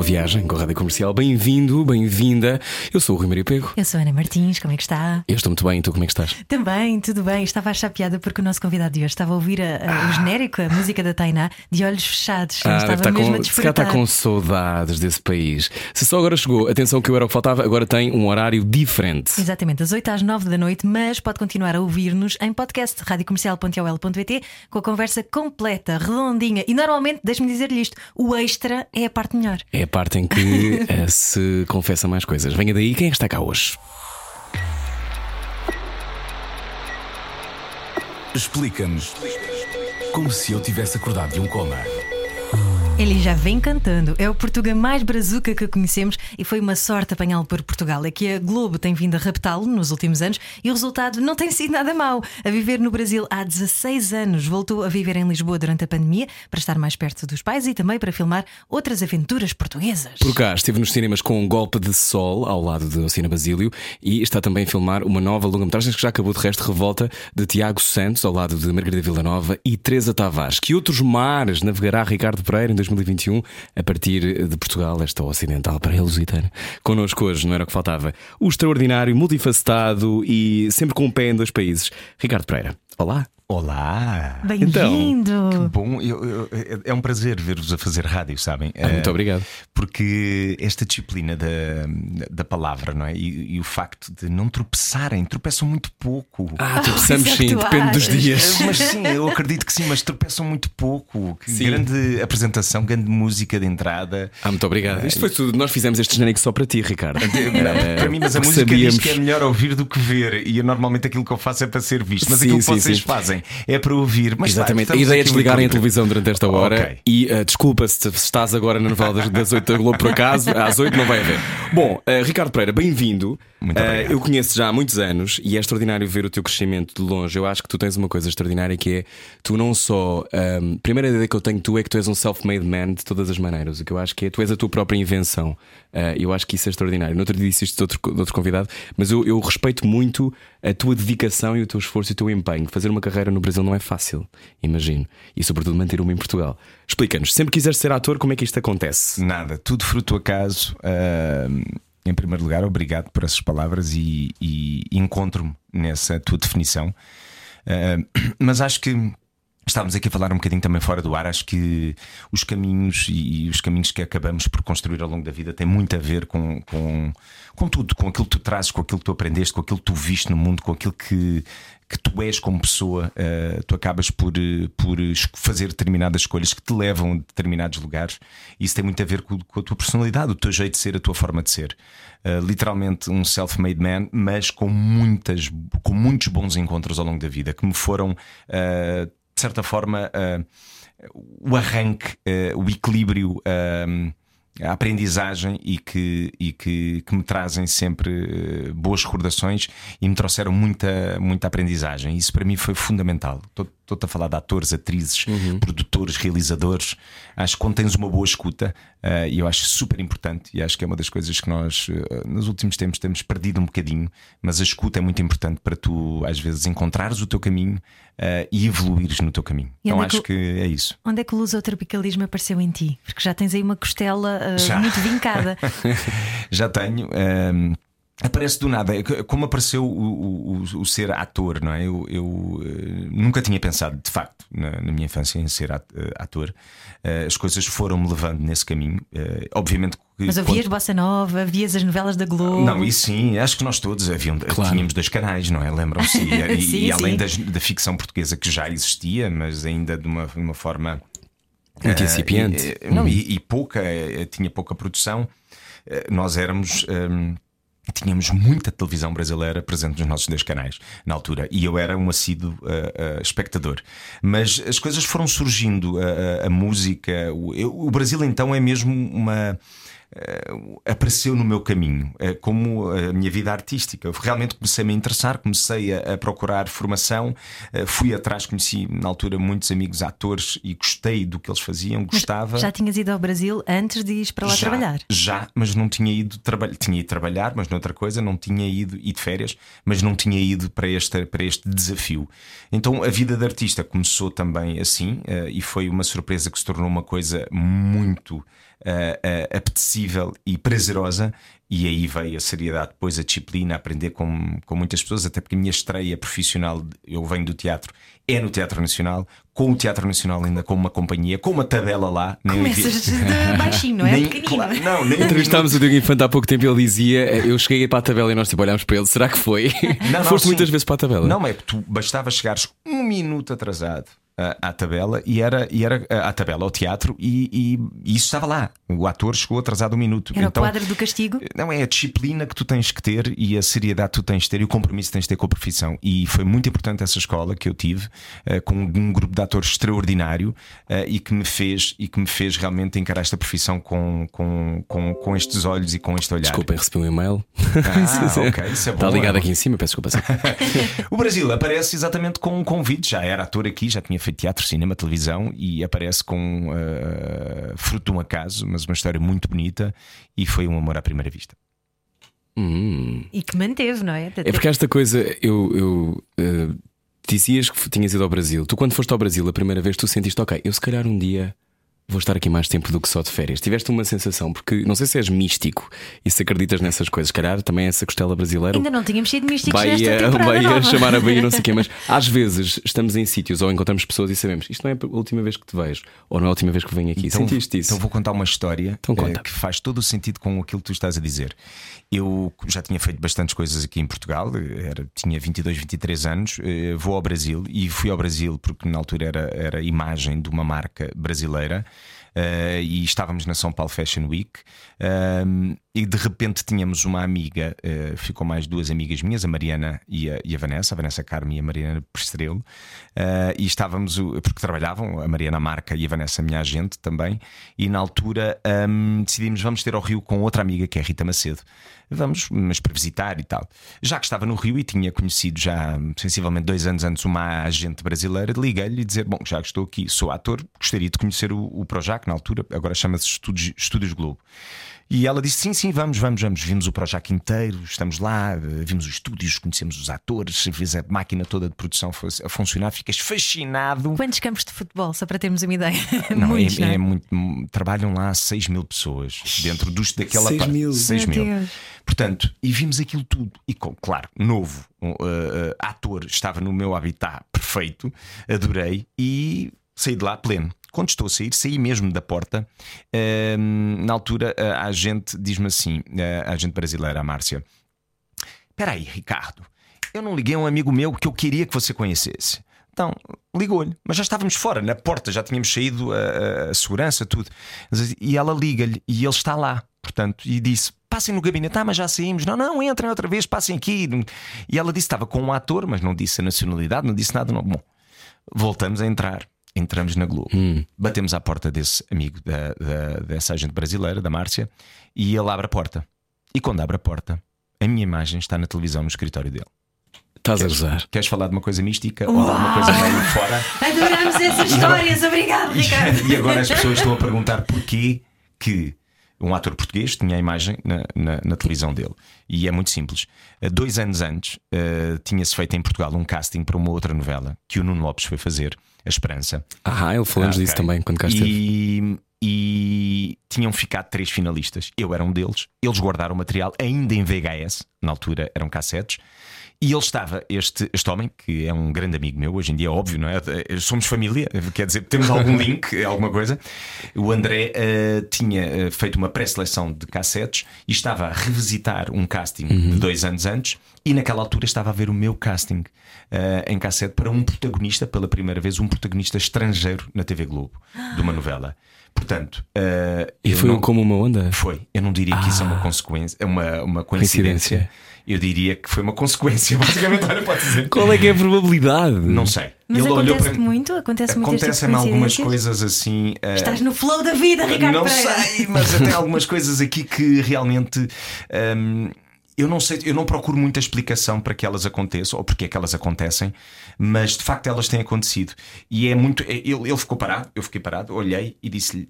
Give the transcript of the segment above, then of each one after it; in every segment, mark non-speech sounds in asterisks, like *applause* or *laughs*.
Boa viagem com a Rádio Comercial. Bem-vindo, bem-vinda. Eu sou o Rui Maria Pego. Eu sou a Ana Martins, como é que está? Eu estou muito bem, e tu como é que estás? Também, tudo bem. Estava a achar piada porque o nosso convidado de hoje estava a ouvir a- a- o genérico, a música da Tainá, de olhos fechados. Ah, estava está mesmo a com, se calhar está com saudades desse país. Se só agora chegou, atenção que eu era o que faltava, agora tem um horário diferente. Exatamente, das 8 às 9 da noite, mas pode continuar a ouvir-nos em podcast radiocomercial.ol.pt com a conversa completa, redondinha. E normalmente, deixe-me dizer-lhe isto: o extra é a parte melhor. É a parte em que *laughs* eh, se confessa mais coisas. Venha daí, quem é que está cá hoje? Explica-nos como se eu tivesse acordado de um coma. Ele já vem cantando. É o Portuga mais brazuca que conhecemos e foi uma sorte apanhá-lo por Portugal. É que a Globo tem vindo a raptá-lo nos últimos anos e o resultado não tem sido nada mau. A viver no Brasil há 16 anos, voltou a viver em Lisboa durante a pandemia para estar mais perto dos pais e também para filmar outras aventuras portuguesas. Por cá, esteve nos cinemas com um golpe de sol ao lado de Ocina Basílio e está também a filmar uma nova longa-metragem que já acabou de resto, Revolta, de Tiago Santos, ao lado de Margarida Villanova e Teresa Tavares. Que outros mares navegará Ricardo Pereira em 2021 a partir de Portugal, esta ocidental para a Lusitana? Connosco hoje, não era o que faltava, o extraordinário, multifacetado e sempre com um pé em dois países, Ricardo Pereira. Olá. Olá! Bem-vindo! Bom, eu- eu- é- é um prazer ver-vos a fazer rádio, sabem? Ah, muito Eh, obrigado. Porque esta disciplina da, da palavra, não é? E, e o facto de não tropeçarem, tropeçam muito pouco. Ah, tropeçamos é que sim, tu depende dos achas. dias. Eh, *laughs* Mas sim, eu acredito que sim, mas tropeçam muito pouco. Que Sim. grande apresentação, grande música de entrada. Ah, muito obrigado. Isto foi tudo. Nós fizemos este genérico só para ti, Ricardo. Não, para mim, mas a música sabíamos. diz que é melhor ouvir do que ver. E eu, normalmente aquilo que eu faço é para ser visto. Mas Sim, aquilo que sim, vocês sim. É para ouvir. Mas Exatamente. vai, a ideia é desligarem a televisão durante esta hora Ok. e uh, desculpa-se se estás agora na novela das, das 8 da Globo por acaso, às 8 não vai haver. Bom, uh, Ricardo Pereira, bem-vindo. Uh, eu conheço já há muitos anos e é extraordinário ver o teu crescimento de longe. Eu acho que tu tens uma coisa extraordinária que é tu não só. um, a primeira ideia que eu tenho tu é que tu és um self-made man de todas as maneiras. O que eu acho que é tu és a tua própria invenção. Uh, eu acho que isso é extraordinário. No outro dia disse isto de outro, de outro convidado, mas eu, eu respeito muito a tua dedicação e o teu esforço e o teu empenho. Fazer uma carreira no Brasil não é fácil, imagino. E sobretudo manter uma em Portugal. Explica-nos, sempre quiseres ser ator, como é que isto acontece? Nada, tudo fruto do acaso. Ahm, em primeiro lugar, obrigado por essas palavras e, e encontro-me nessa tua definição. Ahm, *clears throat* mas acho que estávamos aqui a falar um bocadinho também fora do ar. Acho que os caminhos e, e os caminhos que acabamos por construir ao longo da vida têm muito a ver com, com, com tudo, com aquilo que tu trazes, com aquilo que tu aprendeste, com aquilo que tu viste no mundo, com aquilo que. Que tu és como pessoa, ah, tu acabas por, eh, por fazer determinadas escolhas que te levam a determinados lugares. Isso tem muito a ver com, com a tua personalidade, o teu jeito de ser, a tua forma de ser. Uh, literalmente um self-made man, mas com muitas, com muitos bons encontros ao longo da vida que me foram, uh, de certa forma, uh, o arranque, uh, o equilíbrio. Aprendizagem e que, e que, que me trazem sempre eh, boas recordações e me trouxeram muita, muita aprendizagem. Isso para mim foi fundamental. Estou-te a falar de atores, atrizes, produtores, realizadores. Acho que quando tens uma boa escuta, eh, e eu acho super importante, e acho que é uma das coisas que nós eh, nos últimos tempos temos perdido um bocadinho, mas a escuta é muito importante para tu, às vezes, encontrares o teu caminho eh, e evoluires no teu caminho. E então onde é que acho que é isso. Onde é que o lusotropicalismo apareceu em ti? Porque já tens aí uma costela Já. muito vincada. *laughs* Já tenho. ehm, Aparece do nada, É como apareceu o, o- o- ser ator, não é? Eu, eu, eh, nunca tinha pensado, de facto, na, na minha infância em ser at- eh, ator. Eh, as coisas foram-me levando nesse caminho. Eh, obviamente que. Mas ouvias Bossa Nova, vias as novelas da Globo. Não, isso sim, acho que nós todos haviam, tínhamos dois canais, não é? Lembram-se? E, *laughs* e- Sim, e além das- da ficção portuguesa que já existia, mas ainda de uma, uma forma Muito incipiente. e- e- não, e, e pouca, tinha pouca produção. Nós éramos. ehm, Tínhamos muita televisão brasileira presente nos nossos dois canais na altura e eu era um assíduo eh, eh, espectador. Mas as coisas foram surgindo, a, a- a música. O, eu- o Brasil então é mesmo uma. Uh, apareceu no meu caminho, uh, como a minha vida artística. Eu realmente comecei a me interessar, comecei a, a procurar formação, uh, fui atrás, conheci na altura muitos amigos atores e gostei do que eles faziam, gostava. Já tinhas ido ao Brasil antes de ir para lá já, trabalhar? Já, mas não tinha ido trabalhar. Tinha ido trabalhar, mas noutra coisa, não tinha ido ir de férias, mas não tinha ido para este, para este desafio. Então a vida de artista começou também assim e foi uma surpresa que se tornou uma coisa muito uh, apetecível e prazerosa. E aí veio a seriedade, depois a disciplina, aprender com, com muitas pessoas, até porque a minha estreia profissional, eu venho do teatro, é no Teatro Nacional, com o Teatro Nacional ainda com uma companhia, com uma tabela lá. Começas de baixinho, não é? Nem, Pequenino. claro, não, nem Entrevistámos o Diogo Infante há pouco tempo e ele dizia: Eu cheguei para a tabela e nós tipo, olhámos para ele, será que foi? Não, não, Foste sim. muitas vezes para a tabela. Não, é tu bastava chegares um minuto atrasado uh, à tabela e era, e era uh, à tabela, ao teatro, e, e- e isso estava lá. O ator chegou atrasado um minuto. Era então, o quadro do castigo? Não, é a disciplina que tu tens que ter e a seriedade que tu tens de ter e o compromisso que tens de ter com a profissão. E foi muito importante essa escola que eu tive, eh, com um grupo de atores extraordinário eh, e que me fez e que me fez realmente encarar esta profissão com, com, com, com estes olhos e com este olhar. Desculpem, recebi um e-mail. Ah, *laughs* ok, isso é Está ligado é aqui em cima, peço desculpa. *laughs* O Brasil aparece exatamente com um convite. Já era ator aqui, já tinha feito teatro, cinema, televisão e aparece com eh, fruto de um acaso, mas uma história muito bonita e foi um amor à primeira vista. Hum. E que manteve, não é? É porque esta coisa, eu, eu eh, dizias que tinhas ido ao Brasil. Tu, quando foste ao Brasil a primeira vez, tu sentiste, ok, eu se calhar um dia vou estar aqui mais tempo do que só de férias. Tiveste uma sensação, porque não sei se és místico e se acreditas nessas coisas, calhar também essa costela brasileira. Ainda não tínhamos sido místicos nesta Bahia, temporada Bahia nova. *laughs* chamar a Bahia, não sei o quê, mas *laughs* às vezes estamos em sítios ou encontramos pessoas e sabemos isto não é a última vez que te vejo, ou não é a última vez que venho aqui. Sentiste isso? Então vou contar uma história Então eh, conta. que faz todo o sentido com aquilo que tu estás a dizer. Eu já tinha feito bastantes coisas aqui em Portugal, eh, era, tinha 22, 23 anos, eh, vou ao Brasil e fui ao Brasil porque na altura era, era imagem de uma marca brasileira. Eh, e estávamos na São Paulo Fashion Week. Ehm, e de repente tínhamos uma amiga, eh, ficou mais duas amigas minhas, a Mariana e a, e a Vanessa, a Vanessa Carme e a Mariana Prestrelo, eh, e estávamos, porque trabalhavam, a Mariana Marca e a Vanessa, minha agente também, e na altura ehm, decidimos vamos ter ao Rio com outra amiga que é Rita Macedo. Vamos, mas para visitar e tal. Já que estava no Rio e tinha conhecido já sensivelmente dois anos antes uma agente brasileira, liguei-lhe e dizer: Bom, já que estou aqui, sou ator, gostaria de conhecer o, o Projac na altura, agora chama-se Estúdios, Estúdios Globo. E ela disse: Sim, sim, vamos, vamos, vamos. Vimos o Projac inteiro, estamos lá, eh, vimos os estúdios, conhecemos os atores, vês a máquina toda de produção a funcionar, ficas fascinado. Quantos campos de futebol, só para termos uma ideia? *laughs* Não, Muitos, é, não é? é muito. Trabalham lá 6 mil pessoas dentro dos, daquela 6 parte. mil. 6 Meu mil. Deus. Portanto, e vimos aquilo tudo. E, claro, novo, um, uh, uh, ator, estava no meu habitat perfeito, adorei e saí de lá pleno. Quando estou a sair, saí mesmo da porta. ehm, na altura, a agente diz-me assim: a agente brasileira, a Márcia, Espera aí, Ricardo, eu não liguei a um amigo meu que eu queria que você conhecesse. Então, ligou-lhe, mas já estávamos fora, na porta, já tínhamos saído a, a- a segurança, tudo. E ela liga-lhe e ele está lá, portanto, e disse: Passem no gabinete, ah, mas já saímos. Não, não, entrem outra vez, passem aqui. E ela disse: Estava com um ator, mas não disse a nacionalidade, não disse nada. Não. Bom, voltamos a entrar. Entramos na Globo, batemos à porta desse amigo da, da- dessa agente brasileira, da Márcia, e ele abre a porta. E quando abre a porta, a minha imagem está na televisão no escritório dele. Estás a gozar. Queres falar de uma coisa mística ou de alguma coisa meio fora? *laughs* Adoramos essas histórias, obrigado, Ricardo. E agora as pessoas estão a perguntar porquê que um ator português tinha a imagem na, na- na televisão dele. E é muito simples. Eh, Dois anos antes, eh, tinha-se feito em Portugal um casting para uma outra novela que o Nuno Lopes foi fazer, A Esperança. Ah, ele falou-nos Ah, disso também quando cá esteve. E, e tinham ficado três finalistas. Eu era um deles. Eles guardaram o material ainda em VHS, na altura eram cassetes. E ele estava, este, este homem, que é um grande amigo meu, hoje em dia é óbvio, não é? Somos família, quer dizer, temos algum *laughs* link, alguma coisa. O André eh, tinha eh, feito uma pré-seleção de cassetes e estava a revisitar um casting de dois anos antes, e naquela altura estava a ver o meu casting eh, em cassete para um protagonista, pela primeira vez, um protagonista estrangeiro na TV Globo, de uma novela. Portanto, eh, E foi não- como uma onda? foi. Eu não diria que isso é uma consequência, é uma, uma coincidência. Coincidência. Eu diria que foi uma consequência, *laughs* basicamente, olha, pode dizer. Qual é que é a probabilidade? Não sei. Mas Ele olhou acontece para mim. muito? Acontece muito tipo de Acontecem-me algumas coisas assim. eh, Estás no flow da vida, Ricardo não Pereira. sei, mas até algumas coisas aqui que realmente. hum, eu não sei, eu não procuro muita explicação para que elas aconteçam ou porque é que elas acontecem, mas de facto elas têm acontecido. E é muito. é- Ele, ele ficou parado, eu fiquei parado, olhei e disse-lhe: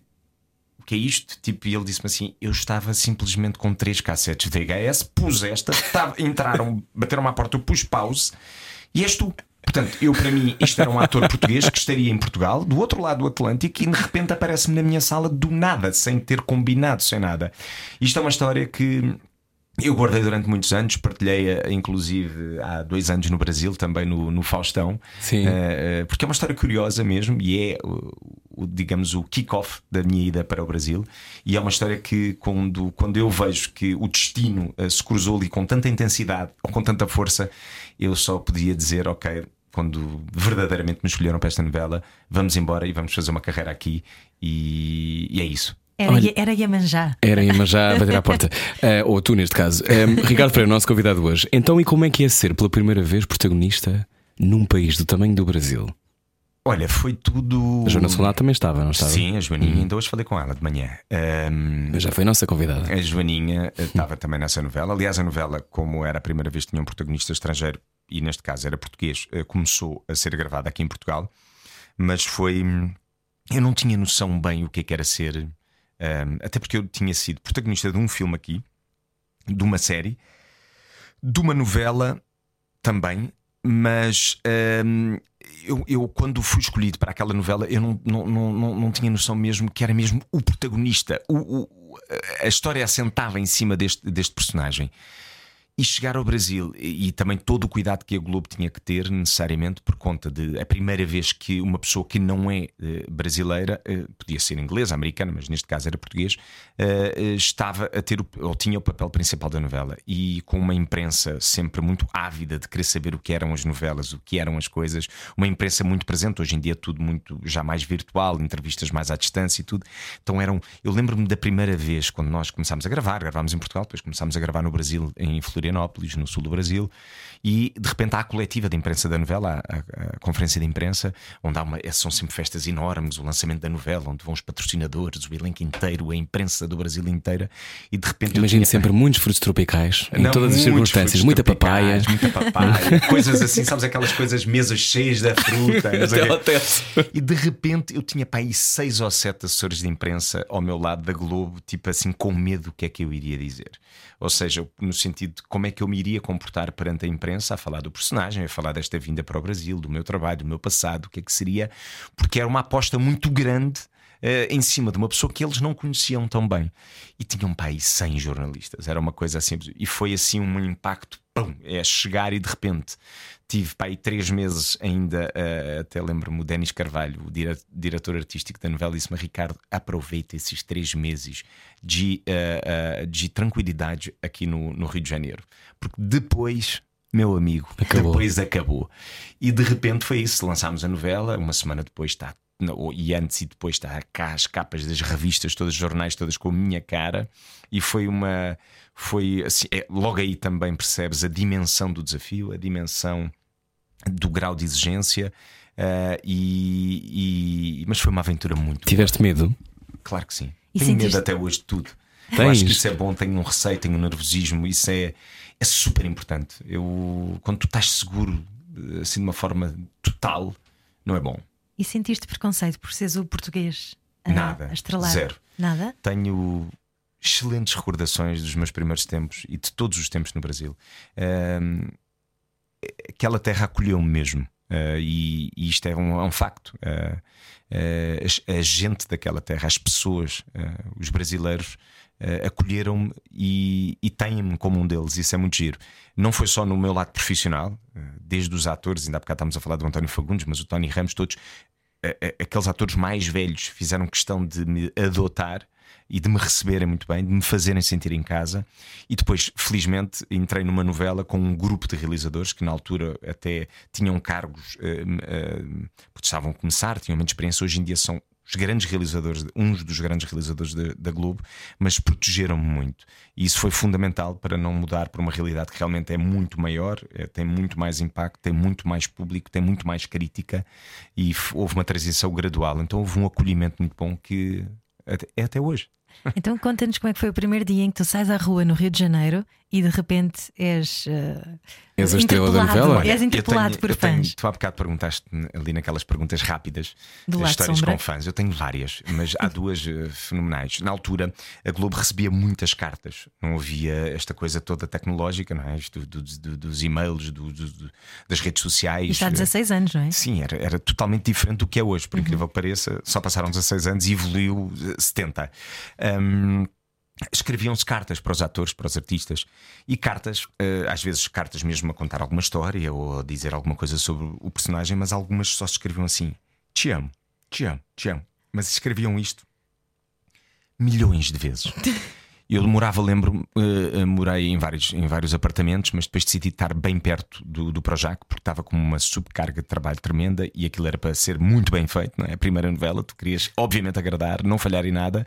O que é isto? Tipo, e ele disse-me assim: Eu estava simplesmente com três cassetes VHS, pus esta, tava- entraram, bateram à porta, eu pus pause e és tu. Portanto, eu para mim, isto era um ator português que estaria em Portugal, do outro lado do Atlântico, e de repente aparece-me na minha sala do nada, sem ter combinado, sem nada. Isto é uma história que eu guardei durante muitos anos, partilhei-a inclusive há dois anos no Brasil, também no, no Faustão, Sim. Eh, eh, porque é uma história curiosa mesmo e é, o, digamos, o kick-off da minha ida para o Brasil. E é uma história que, quando, quando eu vejo que o destino eh, se cruzou ali com tanta intensidade ou com tanta força, eu só podia dizer: Ok, quando verdadeiramente me escolheram para esta novela, vamos embora e vamos fazer uma carreira aqui. E, e é isso. Era, Olha- era Iemanjá. Era mas já a bater à porta. *laughs* Eh, ou tu, neste caso. Eh, Ricardo Freire, nosso convidado hoje. Então, e como é que é ser pela primeira vez protagonista num país do tamanho do Brasil? Olha, foi tudo. A Joana Solar também estava, não estava? Sim, a Joaninha, ainda hoje falei com ela de manhã. Ahm, Mas já foi nossa convidada. A Joaninha eh, estava também nessa novela. Aliás, a novela, como era a primeira vez que tinha um protagonista estrangeiro, e neste caso era português, começou a ser gravada aqui em Portugal, mas foi. hum, Eu não tinha noção bem o que é que era ser. Hum, até porque eu tinha sido protagonista de um filme aqui, de uma série, de uma novela também, mas hum, eu, eu, quando fui escolhido para aquela novela, eu não, não, não, não, tinha noção mesmo que era mesmo o protagonista. O, o- a história assentava em cima deste, deste personagem. E chegar ao Brasil e, e também todo o cuidado que a Globo tinha que ter, necessariamente, por conta de a primeira vez que uma pessoa que não é eh, brasileira, eh, podia ser inglesa, americana, mas neste caso era português, eh, estava a ter o, ou tinha o papel principal da novela. E com uma imprensa sempre muito ávida de querer saber o que eram as novelas, o que eram as coisas, uma imprensa muito presente, hoje em dia tudo muito já mais virtual, entrevistas mais à distância e tudo. Então eram. Eu lembro-me da primeira vez quando nós começámos a gravar, gravámos em Portugal, depois começámos a gravar no Brasil, em Florianópolis, no sul do Brasil, e de repente há a coletiva de imprensa da novela, a, a- a conferência de imprensa, onde há uma, são sempre festas enormes, o lançamento da novela, onde vão os patrocinadores, o elenco inteiro, a imprensa do Brasil inteira, e de repente Imagino tinha- sempre muitos frutos tropicais, em não, todas as circunstâncias, muita papaya. Muita papaya, *laughs* coisas assim, sabes aquelas coisas, mesas cheias da fruta. E de repente eu tinha para aí seis ou sete assessores de imprensa ao meu lado da Globo, tipo assim, com medo do que é que eu iria dizer. Ou seja, no sentido de como é que eu me iria comportar perante a imprensa, a falar do personagem, a falar desta vinda para o Brasil, do meu trabalho, do meu passado, o que é que seria, porque era uma aposta muito grande. eh, em cima de uma pessoa que eles não conheciam tão bem e tinham para aí 100 jornalistas, era uma coisa assim, e foi assim um impacto, pum, é chegar e de repente tive para aí três meses ainda, eh, até lembro-me o Denis Carvalho, o dire- diretor artístico da novela, disse-me: Ricardo, aproveita esses três meses de, eh, de tranquilidade aqui no, no Rio de Janeiro, porque depois. Meu amigo, Acabou. depois acabou. E de repente foi isso. Lançámos a novela, uma semana depois está. E antes e depois está cá as capas das revistas, todos os jornais, todas com a minha cara. E foi uma. Foi assim. é, logo aí também percebes a dimensão do desafio, a dimensão do grau de exigência. eh, e, e- mas foi uma aventura muito. Tiveste medo? Claro que sim. E tenho sentiste- medo até hoje de tudo. Eu Tens? acho que isso é bom, tenho um receio, tenho um nervosismo, isso é, é super importante. Eu, quando tu estás seguro, eh, assim de uma forma total, não é bom. E sentiste preconceito por seres o português a, Nada. a estrelar? Zero. Nada? Tenho excelentes recordações dos meus primeiros tempos e de todos os tempos no Brasil. Ahm, aquela terra acolheu-me mesmo. ah, e, e isto é um, é um facto. Ah, ah, as- a, gente daquela terra, as pessoas, os brasileiros, ah, acolheram-me e, e têm-me como um deles. Isso é muito giro. Não foi só no meu lado profissional, ah, desde os atores, ainda há bocado estávamos a falar do António Fagundes, mas o Tony Ramos, todos a- aqueles atores mais velhos fizeram questão de me adotar e de me receberem muito bem, de me fazerem sentir em casa. E depois, felizmente, entrei numa novela com um grupo de realizadores que na altura até tinham cargos, eh, eh, porque estavam a começar, tinham menos experiência. Hoje em dia são os grandes realizadores, uns dos grandes realizadores da, da Globo, mas protegeram-me muito. E isso foi fundamental para não mudar para uma realidade que realmente é muito maior, é, tem muito mais impacto, tem muito mais público, tem muito mais crítica e houve uma transição gradual. Então houve um acolhimento muito bom que é até hoje. Então conta-nos como é que foi o primeiro dia em que tu sais à rua no Rio de Janeiro e de repente és. Uh, és a estrela da novela? És interpelado tenho, por fãs. Tenho, tu há bocado perguntaste ali naquelas perguntas rápidas Do das histórias sombra. com fãs. Eu tenho várias, mas há *laughs* duas uh, fenomenais. Na altura, a Globo recebia muitas cartas. Não havia esta coisa toda tecnológica, não é? Isto do, do, dos e-mails, do, das redes sociais. Isto há 16 anos, não é? Sim, era, era totalmente diferente do que é hoje, por incrível que pareça. Só passaram 16 anos e evoluiu 70. Um, escreviam-se cartas para os atores, para os artistas, e cartas, às vezes cartas mesmo a contar alguma história ou a dizer alguma coisa sobre o personagem, mas algumas só se escreviam assim: Te amo, te amo, te amo. Mas escreviam isto milhões de vezes. *laughs* Eu morava, lembro, uh, morei em vários, em vários apartamentos, mas depois decidi estar bem perto do, do Projac, porque estava com uma subcarga de trabalho tremenda e aquilo era para ser muito bem feito, não é? A primeira novela, tu querias, obviamente, agradar, não falhar em nada.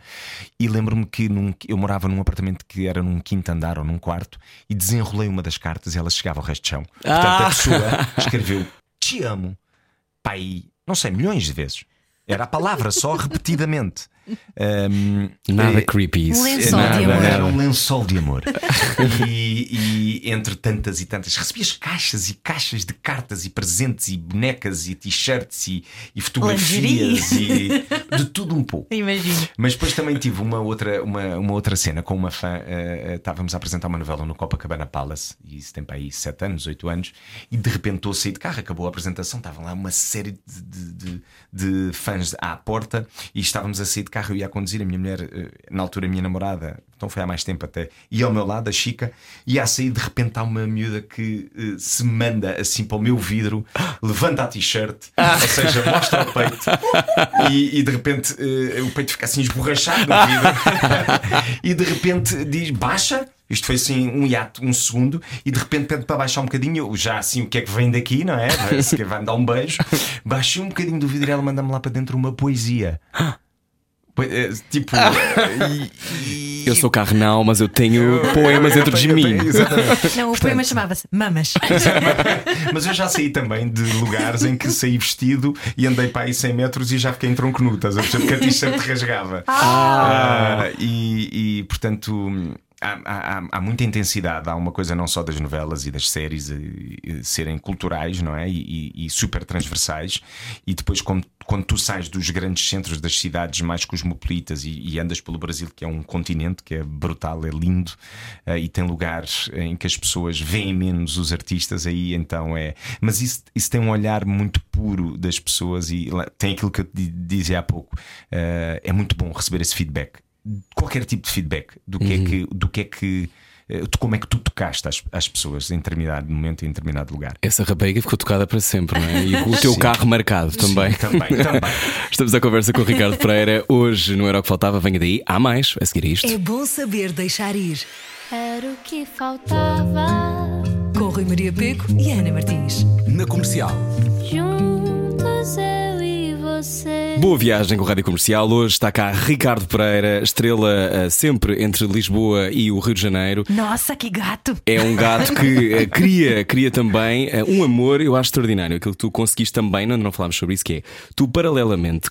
E lembro-me que num, eu morava num apartamento que era num quinto andar ou num quarto e desenrolei uma das cartas e ela chegava ao resto de chão. Portanto, Ah! a pessoa *laughs* escreveu Te amo, pai, não sei, milhões de vezes. Era a palavra só repetidamente. Um, Nada eh, creepy isso. Um lençol Nada, de amor. era um lençol de amor. *laughs* e, e entre tantas e tantas, recebias caixas e caixas de cartas e presentes e bonecas e t-shirts e, e fotografias e de tudo um pouco. Imagino. Mas depois também tive uma outra, uma, uma outra cena com uma fã. eh, estávamos a apresentar uma novela no Copacabana Palace, e isso tem para aí 7 anos, 8 anos, e de repente estou a sair de carro, acabou a apresentação, estavam lá uma série de, de, de- de fãs à porta e estávamos a sair de carro. Eu ia a conduzir, a minha mulher, eh, na altura, a minha namorada, então foi há mais tempo até, ia ao meu lado, a Chica, e a sair de repente há uma miúda que eh, se manda assim para o meu vidro, levanta a t-shirt, ou seja, mostra o peito e, e de repente eh, o peito fica assim esborrachado no vidro *laughs* e de repente diz baixa. Isto foi assim um hiato, um segundo, e de repente pede para baixar um bocadinho. Já assim, o que é que vem daqui, não é? Vai-me dar um beijo. Baixei um bocadinho do vidro e ela manda-me lá para dentro uma poesia. Eh, Tipo, e- e- Eu sou carnal, mas eu tenho poemas dentro de mim. tenho- Exatamente. *laughs* Não, o poema chamava-se Mamas. *laughs* Mas eu já saí também de lugares em que saí vestido e andei para aí 100 metros e já fiquei em tronco nu, estás a perceber? Porque a t-shirt rasgava. Ah, e, e, portanto. Há, há- há muita intensidade, há uma coisa não só das novelas e das séries eh, eh, serem culturais, não é? E, e- e super transversais, e depois, quando, quando tu sais dos grandes centros das cidades mais cosmopolitas e, e andas pelo Brasil, que é um continente que é brutal, é lindo, eh, e tem lugares em que as pessoas veem menos os artistas, aí então é. Mas isso, isso tem um olhar muito puro das pessoas e tem aquilo que eu te di- dizia há pouco. eh, é muito bom receber esse feedback. Qualquer tipo de feedback do que é que. Do que, é que eh, de como é que tu tocaste às, às pessoas em determinado momento, em determinado lugar. Essa rapariga ficou tocada para sempre, não é? E com o teu Sim. carro marcado também. Sim, também, também. *laughs* Estamos à conversa com o Ricardo Pereira. Hoje não era o que faltava, venha daí. Há mais a seguir a isto. É bom saber deixar ir. Era o que faltava. Com Rui Maria Peco e Ana Martins. Na comercial. Juntos eu e. Boa viagem com a Rádio Comercial. Hoje está cá Ricardo Pereira, estrela eh, sempre entre Lisboa e o Rio de Janeiro. Nossa, que gato! É um gato que eh, cria, cria também eh, um amor, eu acho extraordinário. Aquilo que tu conseguiste também, não, não falámos sobre isso, que é tu, paralelamente,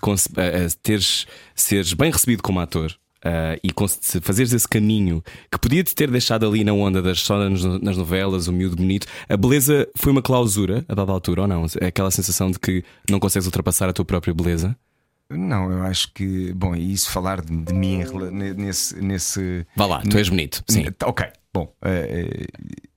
teres, seres bem recebido como ator. Eh, e se fazeres esse caminho que podia-te ter deixado ali na onda das só nas, novelas, o miúdo bonito, a beleza foi uma clausura a dada altura ou não? É aquela sensação de que não consegues ultrapassar a tua própria beleza? Não, eu acho que. Bom, e isso falar de, de mim nesse. nesse Vá lá, tu és bonito. Sim. N- Ok, bom, eh,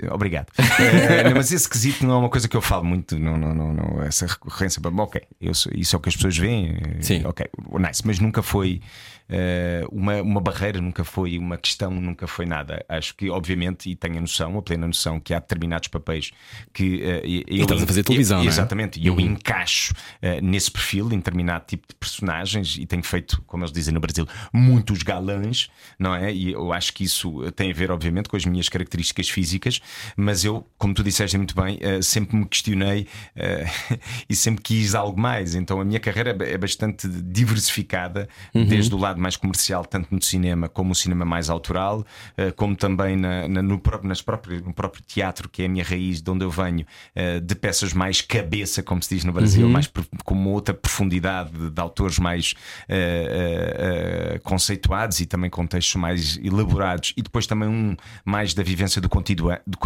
eh, obrigado. *laughs* Não, mas esse quesito não é uma coisa que eu falo muito, não, não, não, não essa recorrência. Bom, ok, eu isso é o que as pessoas veem. Sim. Ok, nice, mas nunca foi. Uh, uma, uma barreira, nunca foi uma questão, nunca foi nada. Acho que, obviamente, e tenho a noção, a plena noção, que há determinados papéis que. Uh, e estás a fazer televisão, eu, é? Exatamente, e eu uhum. encaixo uh, nesse perfil, em determinado tipo de personagens, e tenho feito, como eles dizem no Brasil, muitos galãs, não é? E eu acho que isso tem a ver, obviamente, com as minhas características físicas, mas eu, como tu disseste muito bem, sempre me questionei *laughs* e sempre quis algo mais. Então a minha carreira é bastante diversificada, uhum. desde o lado mais comercial, tanto no cinema como no cinema mais autoral, eh, como também na, na, no, próprio, nas no próprio teatro, que é a minha raiz, de onde eu venho, eh, de peças mais cabeça, como se diz no Brasil, uhum. mais com uma outra profundidade de, de autores mais uh, uh, conceituados e também com textos mais elaborados, e depois também um mais da vivência do, cotidiano, do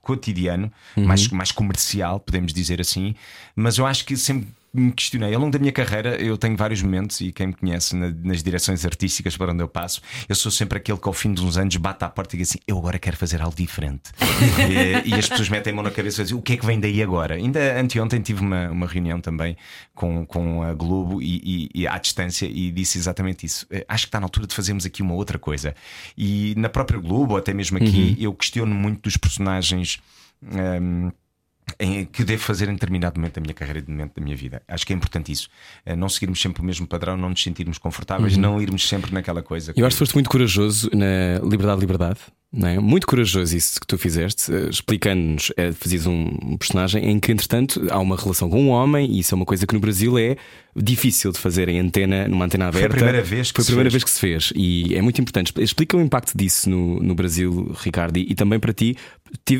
cotidiano uhum. mais, mais comercial, podemos dizer assim. Mas eu acho que sempre me questionei. Ao longo da minha carreira, eu tenho vários momentos, e quem me conhece na, nas direções artísticas para onde eu passo, eu sou sempre aquele que ao fim de uns anos bate à porta e diz assim: Eu agora quero fazer algo diferente. *laughs* e, e, as pessoas metem a mão na cabeça e dizem: O que é que vem daí agora? Ainda anteontem tive uma, uma reunião também com, com a Globo e, e, e à distância e disse exatamente isso. Eh, acho que está na altura de fazermos aqui uma outra coisa. E na própria Globo, ou até mesmo aqui, uhum. eu questiono muito dos personagens. Um, em, que devo fazer em determinado momento da minha carreira e de momento da minha vida. Acho que é importante isso. Eh, não seguirmos sempre o mesmo padrão, não nos sentirmos confortáveis, uhum. não irmos sempre naquela coisa. Eu acho que foste muito corajoso na liberdade, liberdade. Não é? Muito corajoso isso que tu fizeste, eh, explicando-nos, é, fazias um personagem em que, entretanto, há uma relação com um homem, e isso é uma coisa que no Brasil é difícil de fazer em antena, numa antena aberta. Foi a primeira vez que, Foi a primeira fez. vez que se fez, e é muito importante. Explica o impacto disso no, no Brasil, Ricardo, e, e também para ti,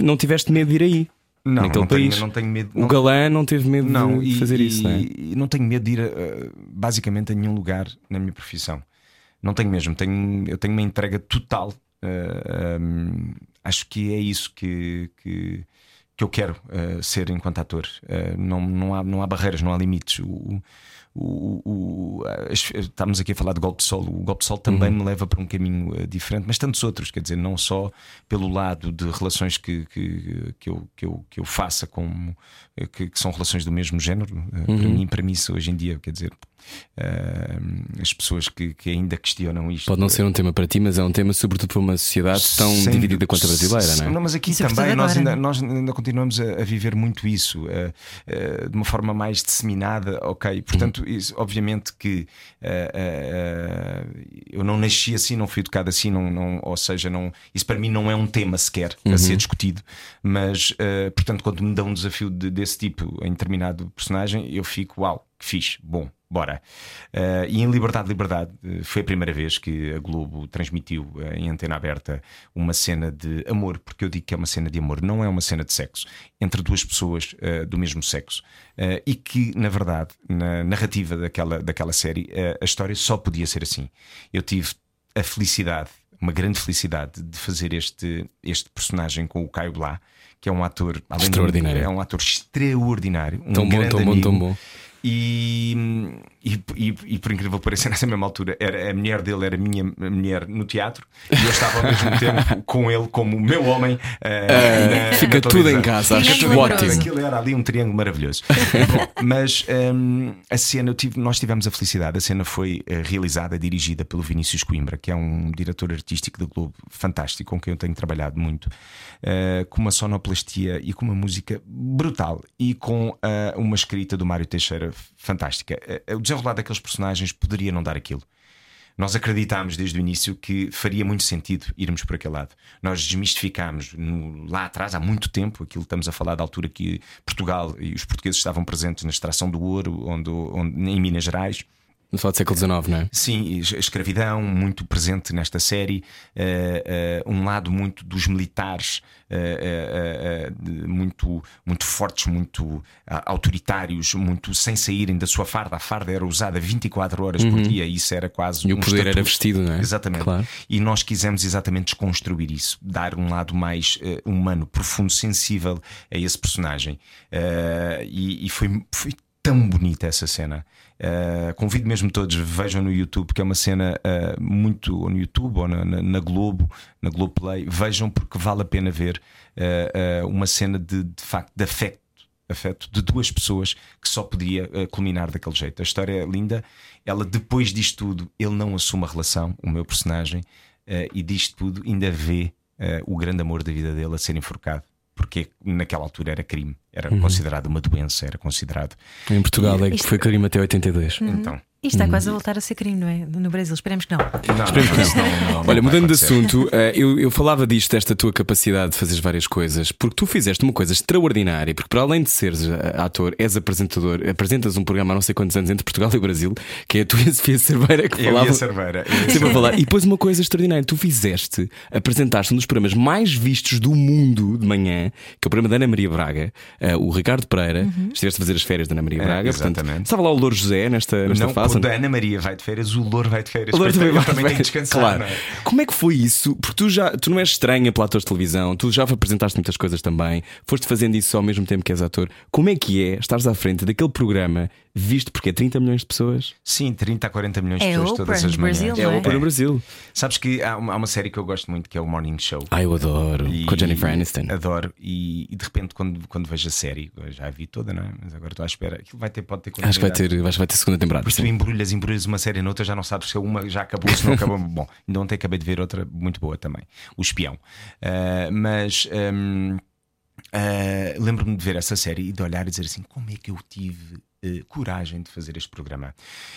não tiveste medo de ir aí. Não, naquele não país. Tenho, não tenho medo. O galã não teve medo não, de e, fazer e, isso, não é? E não tenho medo de ir uh, basicamente a nenhum lugar na minha profissão. Não tenho mesmo. Tenho, eu tenho uma entrega total. Uh, um, acho que é isso que, que, que eu quero uh, ser enquanto ator. não, não, há, não há barreiras, não há limites. O, o, o, estamos aqui a falar de golpe de sol. O golpe de sol também uhum. me leva para um caminho uh, diferente, mas tantos outros, quer dizer, não só pelo lado de relações que, que, que, eu, que, eu, que eu faça, como eh, que, que são relações do mesmo género, uh, uhum. para mim, para mim, isso hoje em dia, quer dizer, uh, as pessoas que, que ainda questionam isto. Pode não ser um tema para ti, mas é um tema, sobretudo para uma sociedade tão Sem, dividida quanto a brasileira, não é? Não, mas aqui isso é também nós ainda, nós ainda continuamos a, a viver muito isso de uma forma mais disseminada, ok? Portanto, Portanto, isso, obviamente que uh, eu não nasci assim, não fui educado assim, não, não, ou seja, não, isso para mim não é um tema sequer uhum. a ser discutido. Mas, portanto, quando me dão um desafio de, desse tipo em determinado personagem, eu fico, uau, que fixe, bom, bora. Uh, e em Liberdade, Liberdade, uh, foi a primeira vez que a Globo transmitiu uh, em antena aberta uma cena de amor, porque eu digo que é uma cena de amor, não é uma cena de sexo, entre duas pessoas do mesmo sexo. e que, na verdade, na narrativa daquela, daquela série, a história só podia ser assim. Eu tive a felicidade, uma grande felicidade, de fazer este, este personagem com o Caio Blá, que é um ator extraordinário. De, é um ator extraordinário, um tão bom, tão amigo, bom, tão bom. E, e, e, e, por incrível que pareça, *laughs* nessa mesma altura, era, a mulher dele era a minha mulher no teatro e eu estava ao mesmo *laughs* tempo com ele como o meu homem. Uh, uh, fica tudo em casa, acho tudo ótimo. Aquilo era ali um triângulo maravilhoso. *laughs* Bom, mas um, a cena, tive, nós tivemos a felicidade, a cena foi uh, realizada, dirigida pelo Vinícius Coimbra, que é um diretor artístico da Globo fantástico, com quem eu tenho trabalhado muito, com uma sonoplastia e com uma música brutal e com uma escrita do Mário Teixeira fantástica. Eh, eh, o desenrolar daqueles personagens poderia não dar aquilo. Nós acreditámos desde o início que faria muito sentido irmos por aquele lado. Nós desmistificámos no, lá atrás, há muito tempo, aquilo estamos a falar da altura que Portugal e os portugueses estavam presentes na extração do ouro, onde, onde em Minas Gerais. No do século XIX, não é? Sim, a escravidão muito presente nesta série, uh, uh, um lado muito dos militares, uh, muito, muito fortes, muito autoritários, muito sem saírem da sua farda. A farda era usada 24 horas uhum. por dia e isso era quase. E um o poder estatuto. era vestido, não é? Exatamente. Claro. E nós quisemos exatamente desconstruir isso, dar um lado mais humano, profundo, sensível a esse personagem. e, e foi, foi tão bonita essa cena. Uh, convido mesmo todos, vejam no YouTube, que é uma cena uh, muito. ou no YouTube ou na, na, na, Globo, na Globo Play, vejam porque vale a pena ver uh, uma cena de, de facto de afecto afeto de duas pessoas que só podia culminar daquele jeito. A história é linda. Ela, depois disto tudo, ele não assume a relação, o meu personagem, e disto tudo ainda vê o grande amor da vida dele a ser enforcado. Porque naquela altura era crime, era Uhum. considerado uma doença, era considerado. Em Portugal é que foi crime até 82. Então, Isto está quase a voltar a ser crime, não é? No Brasil, esperemos que não. não, Esperemos que não. não- não- não Olha, mudando de assunto, eh, eu, eu falava disto, desta tua capacidade de fazeres várias coisas, porque tu fizeste uma coisa extraordinária, porque para além de seres eh, ator, és apresentador, apresentas um programa há não sei quantos anos entre Portugal e Brasil, que é a tua e *laughs* a Sofia Cerveira que Eu e falavam. a Cerveira. eu e a Sempre a falar. E depois uma coisa extraordinária, tu fizeste, apresentaste um dos programas mais vistos do mundo de manhã, que é o programa da Ana Maria Braga, eh, o Ricardo Pereira. Estiveste a fazer as férias da Ana Maria É, Braga, portanto, exatamente. estava lá o Louro José nesta, nesta Não, fase. Quando a Ana Maria vai de férias, o Louro vai de férias. O Louro também, vai- também que descansar. Claro. é? Como é que foi isso? Porque tu já tu não és estranha pela ator de televisão, tu já apresentaste muitas coisas também, foste fazendo isso ao mesmo tempo que és ator. Como é que é estares à frente daquele programa visto porque é 30 milhões de pessoas? Sim, 30 a 40 milhões de É pessoas Oprah todas as manhãs. Brasil, É não é? o Open no Brasil. Sabes que há uma, há uma série que eu gosto muito que é o Morning Show. Ah, eu adoro. E- Com a Jennifer Aniston. Adoro. E, e de repente, quando, quando vejo a série, eu já a vi toda, não é? Mas agora estou à espera. Aquilo vai ter, pode ter Acho que vai ter, acho que vai ter segunda temporada. Porque tu sim. embrulhas, embrulhas uma série noutra, já não sabes se uma já acabou, se não acabou. *laughs* Bom, ainda ontem acabei de ver outra muito boa também, O Espião. Ah, mas hum, ah, lembro-me de ver essa série e de olhar e dizer assim: como é que eu tive eh, coragem de fazer este programa?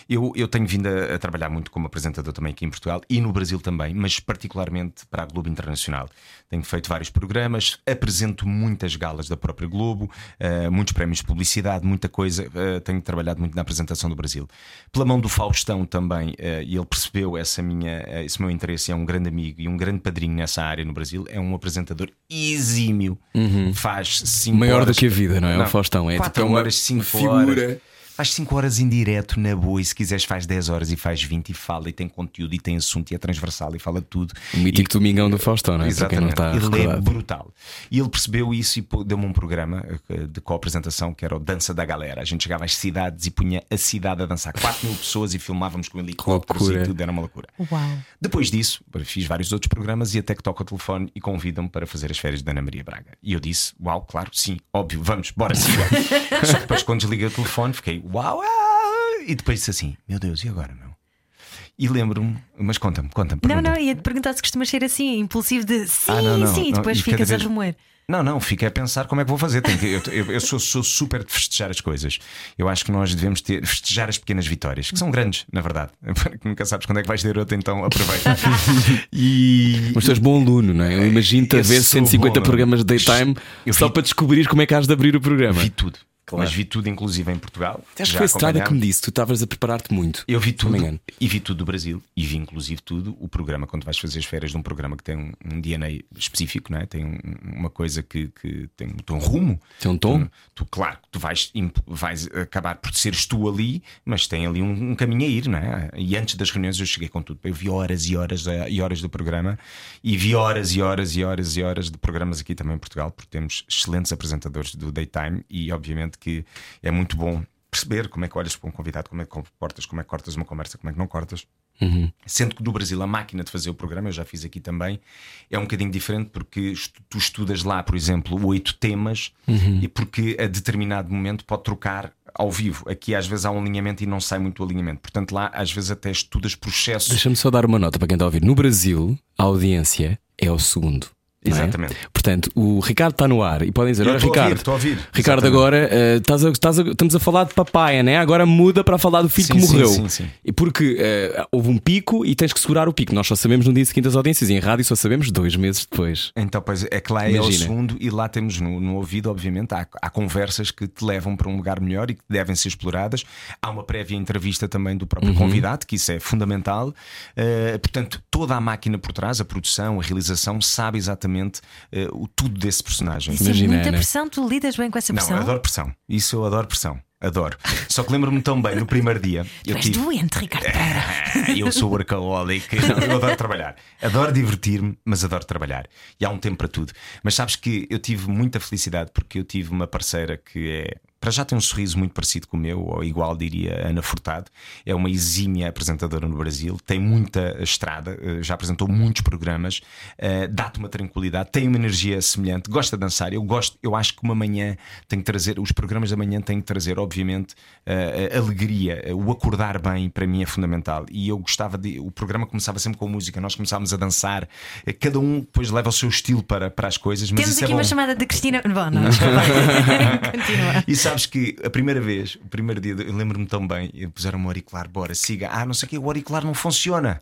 Eu, eu tenho vindo a, a trabalhar muito como apresentador também aqui em Portugal e no Brasil também, mas particularmente para a Globo Internacional. Tenho feito vários programas, apresento muitas galas da própria Globo, eh, muitos prémios de publicidade, muita coisa. eh, tenho trabalhado muito na apresentação do Brasil. Pela mão do Faustão também, eh, e ele percebeu essa minha, eh, esse meu interesse, é um grande amigo e um grande padrinho nessa área no Brasil. É um apresentador exímio, faz cinco Maior horas, do que a vida, não é? O Faustão é quatro tipo, é uma horas, 5 figura. horas. Faz 5 horas em direto na boa e se quiseres faz 10 horas e faz 20 e fala e tem conteúdo e tem assunto e é transversal e fala de tudo. O mítico Domingão do Faustão, não é? Não Exatamente. está ele é brutal. E ele percebeu isso e deu-me um programa eh, de co-apresentação que era o Dança da Galera. A gente chegava às cidades e punha a cidade a dançar 4 mil pessoas e filmávamos com helicópteros loucura. e tudo, era uma loucura. Uau. Depois disso, fiz vários outros programas e até que toca o telefone e convidam-me para fazer as férias da Ana Maria Braga. E eu disse: Uau, claro, sim, óbvio, vamos, bora sim. *laughs* Só que depois, quando desliguei o telefone, fiquei: Uau, ah! e depois disse assim: Meu Deus, e agora, meu? E lembro-me, mas conta-me, conta-me. Não, não, ia te perguntar se costumas ser assim, impulsivo de sim, Ah, não, não, sim, e não, depois e cada ficas vez- a remoer. Não, não, fiquei a pensar como é que vou fazer. Tenho que- eu, eu- eu sou, sou super de festejar as coisas. Eu acho que nós devemos ter, festejar as pequenas vitórias, que são grandes, na verdade. *laughs* Porque nunca sabes quando é que vais ter outra, então aproveita. *laughs* e. Mas tu és bom aluno, não é? Eu imagino-te a ver sou 150 bom programas de daytime Eu só vi- para descobrir como é que has de abrir o programa. Vi tudo. Claro. Mas vi tudo, inclusive em Portugal. Acho que foi a Estrada que me disse, tu estavas a preparar-te muito. Eu vi tudo e vi tudo do Brasil e vi inclusive tudo o programa quando vais fazer as férias de um programa que tem um, um DNA específico, não é? tem um- uma coisa que, que tem, tem um rumo. Tem um tom? Tu, tu, claro, tu vais, vais acabar por seres tu ali, mas tem ali um, um caminho a ir, não é? E antes das reuniões eu cheguei com tudo. Eu vi horas e horas eh, e horas do programa e vi horas e horas e horas e horas de programas aqui também em Portugal, porque temos excelentes apresentadores do daytime e obviamente que é muito bom perceber como é que olhas para um convidado, como é que comportas, como é que cortas uma conversa, como é que não cortas. Sendo que no Brasil a máquina de fazer o programa, eu já fiz aqui também, é um bocadinho diferente porque tu estudas lá, por exemplo, oito temas e porque a determinado momento pode trocar ao vivo. Aqui às vezes há um alinhamento e não sai muito o alinhamento. Portanto, lá às vezes até estudas processos. Deixa-me só dar uma nota para quem está a ouvir. No Brasil, a audiência é o segundo. É? Exatamente. Portanto, o Ricardo está no ar e podem dizer: Olha, Ricardo, estou a ouvir. Ricardo, Exatamente. agora eh, estás a- estás a- estamos a falar de papaya, né? Agora muda para falar do filho Sim, que sim, morreu. sim, sim. E porque eh, houve um pico e tens que segurar o pico. Nós só sabemos no dia seguinte as audiências e em rádio só sabemos dois meses depois. Então, pois é que lá é o Imagina. segundo, e lá temos no, no ouvido, obviamente, há, há conversas que te levam para um lugar melhor e que devem ser exploradas. Há uma prévia entrevista também do próprio convidado, que isso é fundamental. Uh, portanto, toda a máquina por trás, a produção, a realização, sabe exatamente uh, o tudo desse personagem. Sim, Imagina, muita Ana. pressão, tu lidas bem com essa Não, pressão? eu adoro pressão. Isso eu adoro pressão. Adoro. Só que lembro-me tão bem, no primeiro dia, Tu eu és tive. doente, Ricardo Pereira. *laughs* eu sou workaholic, eu adoro trabalhar. Adoro divertir-me, mas adoro trabalhar. E há um tempo para tudo. Mas sabes que eu tive muita felicidade porque eu tive uma parceira que é para já tem um sorriso muito parecido com o meu, ou igual, diria Ana Furtado. É uma exímia apresentadora no Brasil, tem muita estrada, eh, já apresentou muitos programas, eh, dá-te uma tranquilidade, tem uma energia semelhante, gosta de dançar. Eu gosto, eu acho que uma manhã tem que trazer, os programas da manhã têm que trazer, obviamente, a alegria, eh, o acordar bem para mim é fundamental. E eu gostava de. O programa começava sempre com música, nós começávamos a dançar, eh, cada um depois leva o seu estilo para, para as coisas, mas Temos isso aqui é uma chamada de Cristina. Bom, não. *laughs* *laughs* Continua. E sabes que a primeira vez, o primeiro dia, eu lembro-me tão bem, e puseram-me o auricular, bora, siga. Ah, não sei o que, o auricular não funciona.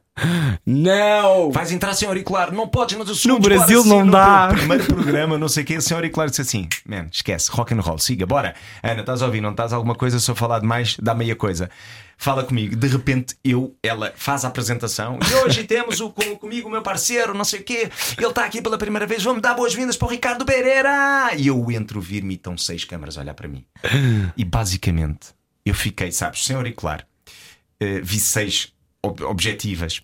Não! Vais entrar sem auricular, não podes, não No Brasil não dá. Primeiro programa, não sei o que, sem auricular, disse assim: man, esquece, rock and roll, siga, bora. Ana, estás a ouvir, não estás a alguma coisa, se eu falar demais, dá meia coisa. Fala comigo, de repente eu, ela faz a apresentação e hoje temos o, com, comigo o meu parceiro, não sei o quê, ele está aqui pela primeira vez, vamos dar boas-vindas para o Ricardo Pereira. E eu entro vir-me e estão seis câmaras a olhar para mim. E basicamente eu fiquei, sabes, sem auricular, eh, vi seis ob- objetivas,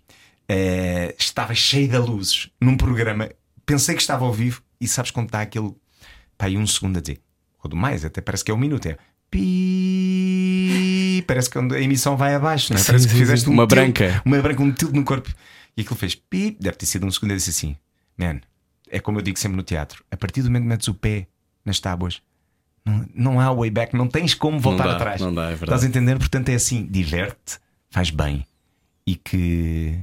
eh, estava cheio de luzes num programa, pensei que estava ao vivo e sabes quando está aquele pá, aí um segundo a dizer, ou do mais, até parece que é um minuto, é pi, parece que a emissão vai abaixo, não é? Sim, parece que sim, fizeste sim. um Uma tilt- branca. uma branca, um tilt no corpo e aquilo fez pi, deve ter sido um segundo. Eu disse assim, man, é como eu digo sempre no teatro, a partir do momento que metes o pé nas tábuas. Não, não há way back, não tens como voltar dá, atrás. não dá, é verdade. Estás a entender? Portanto, é assim: diverte, faz bem e que,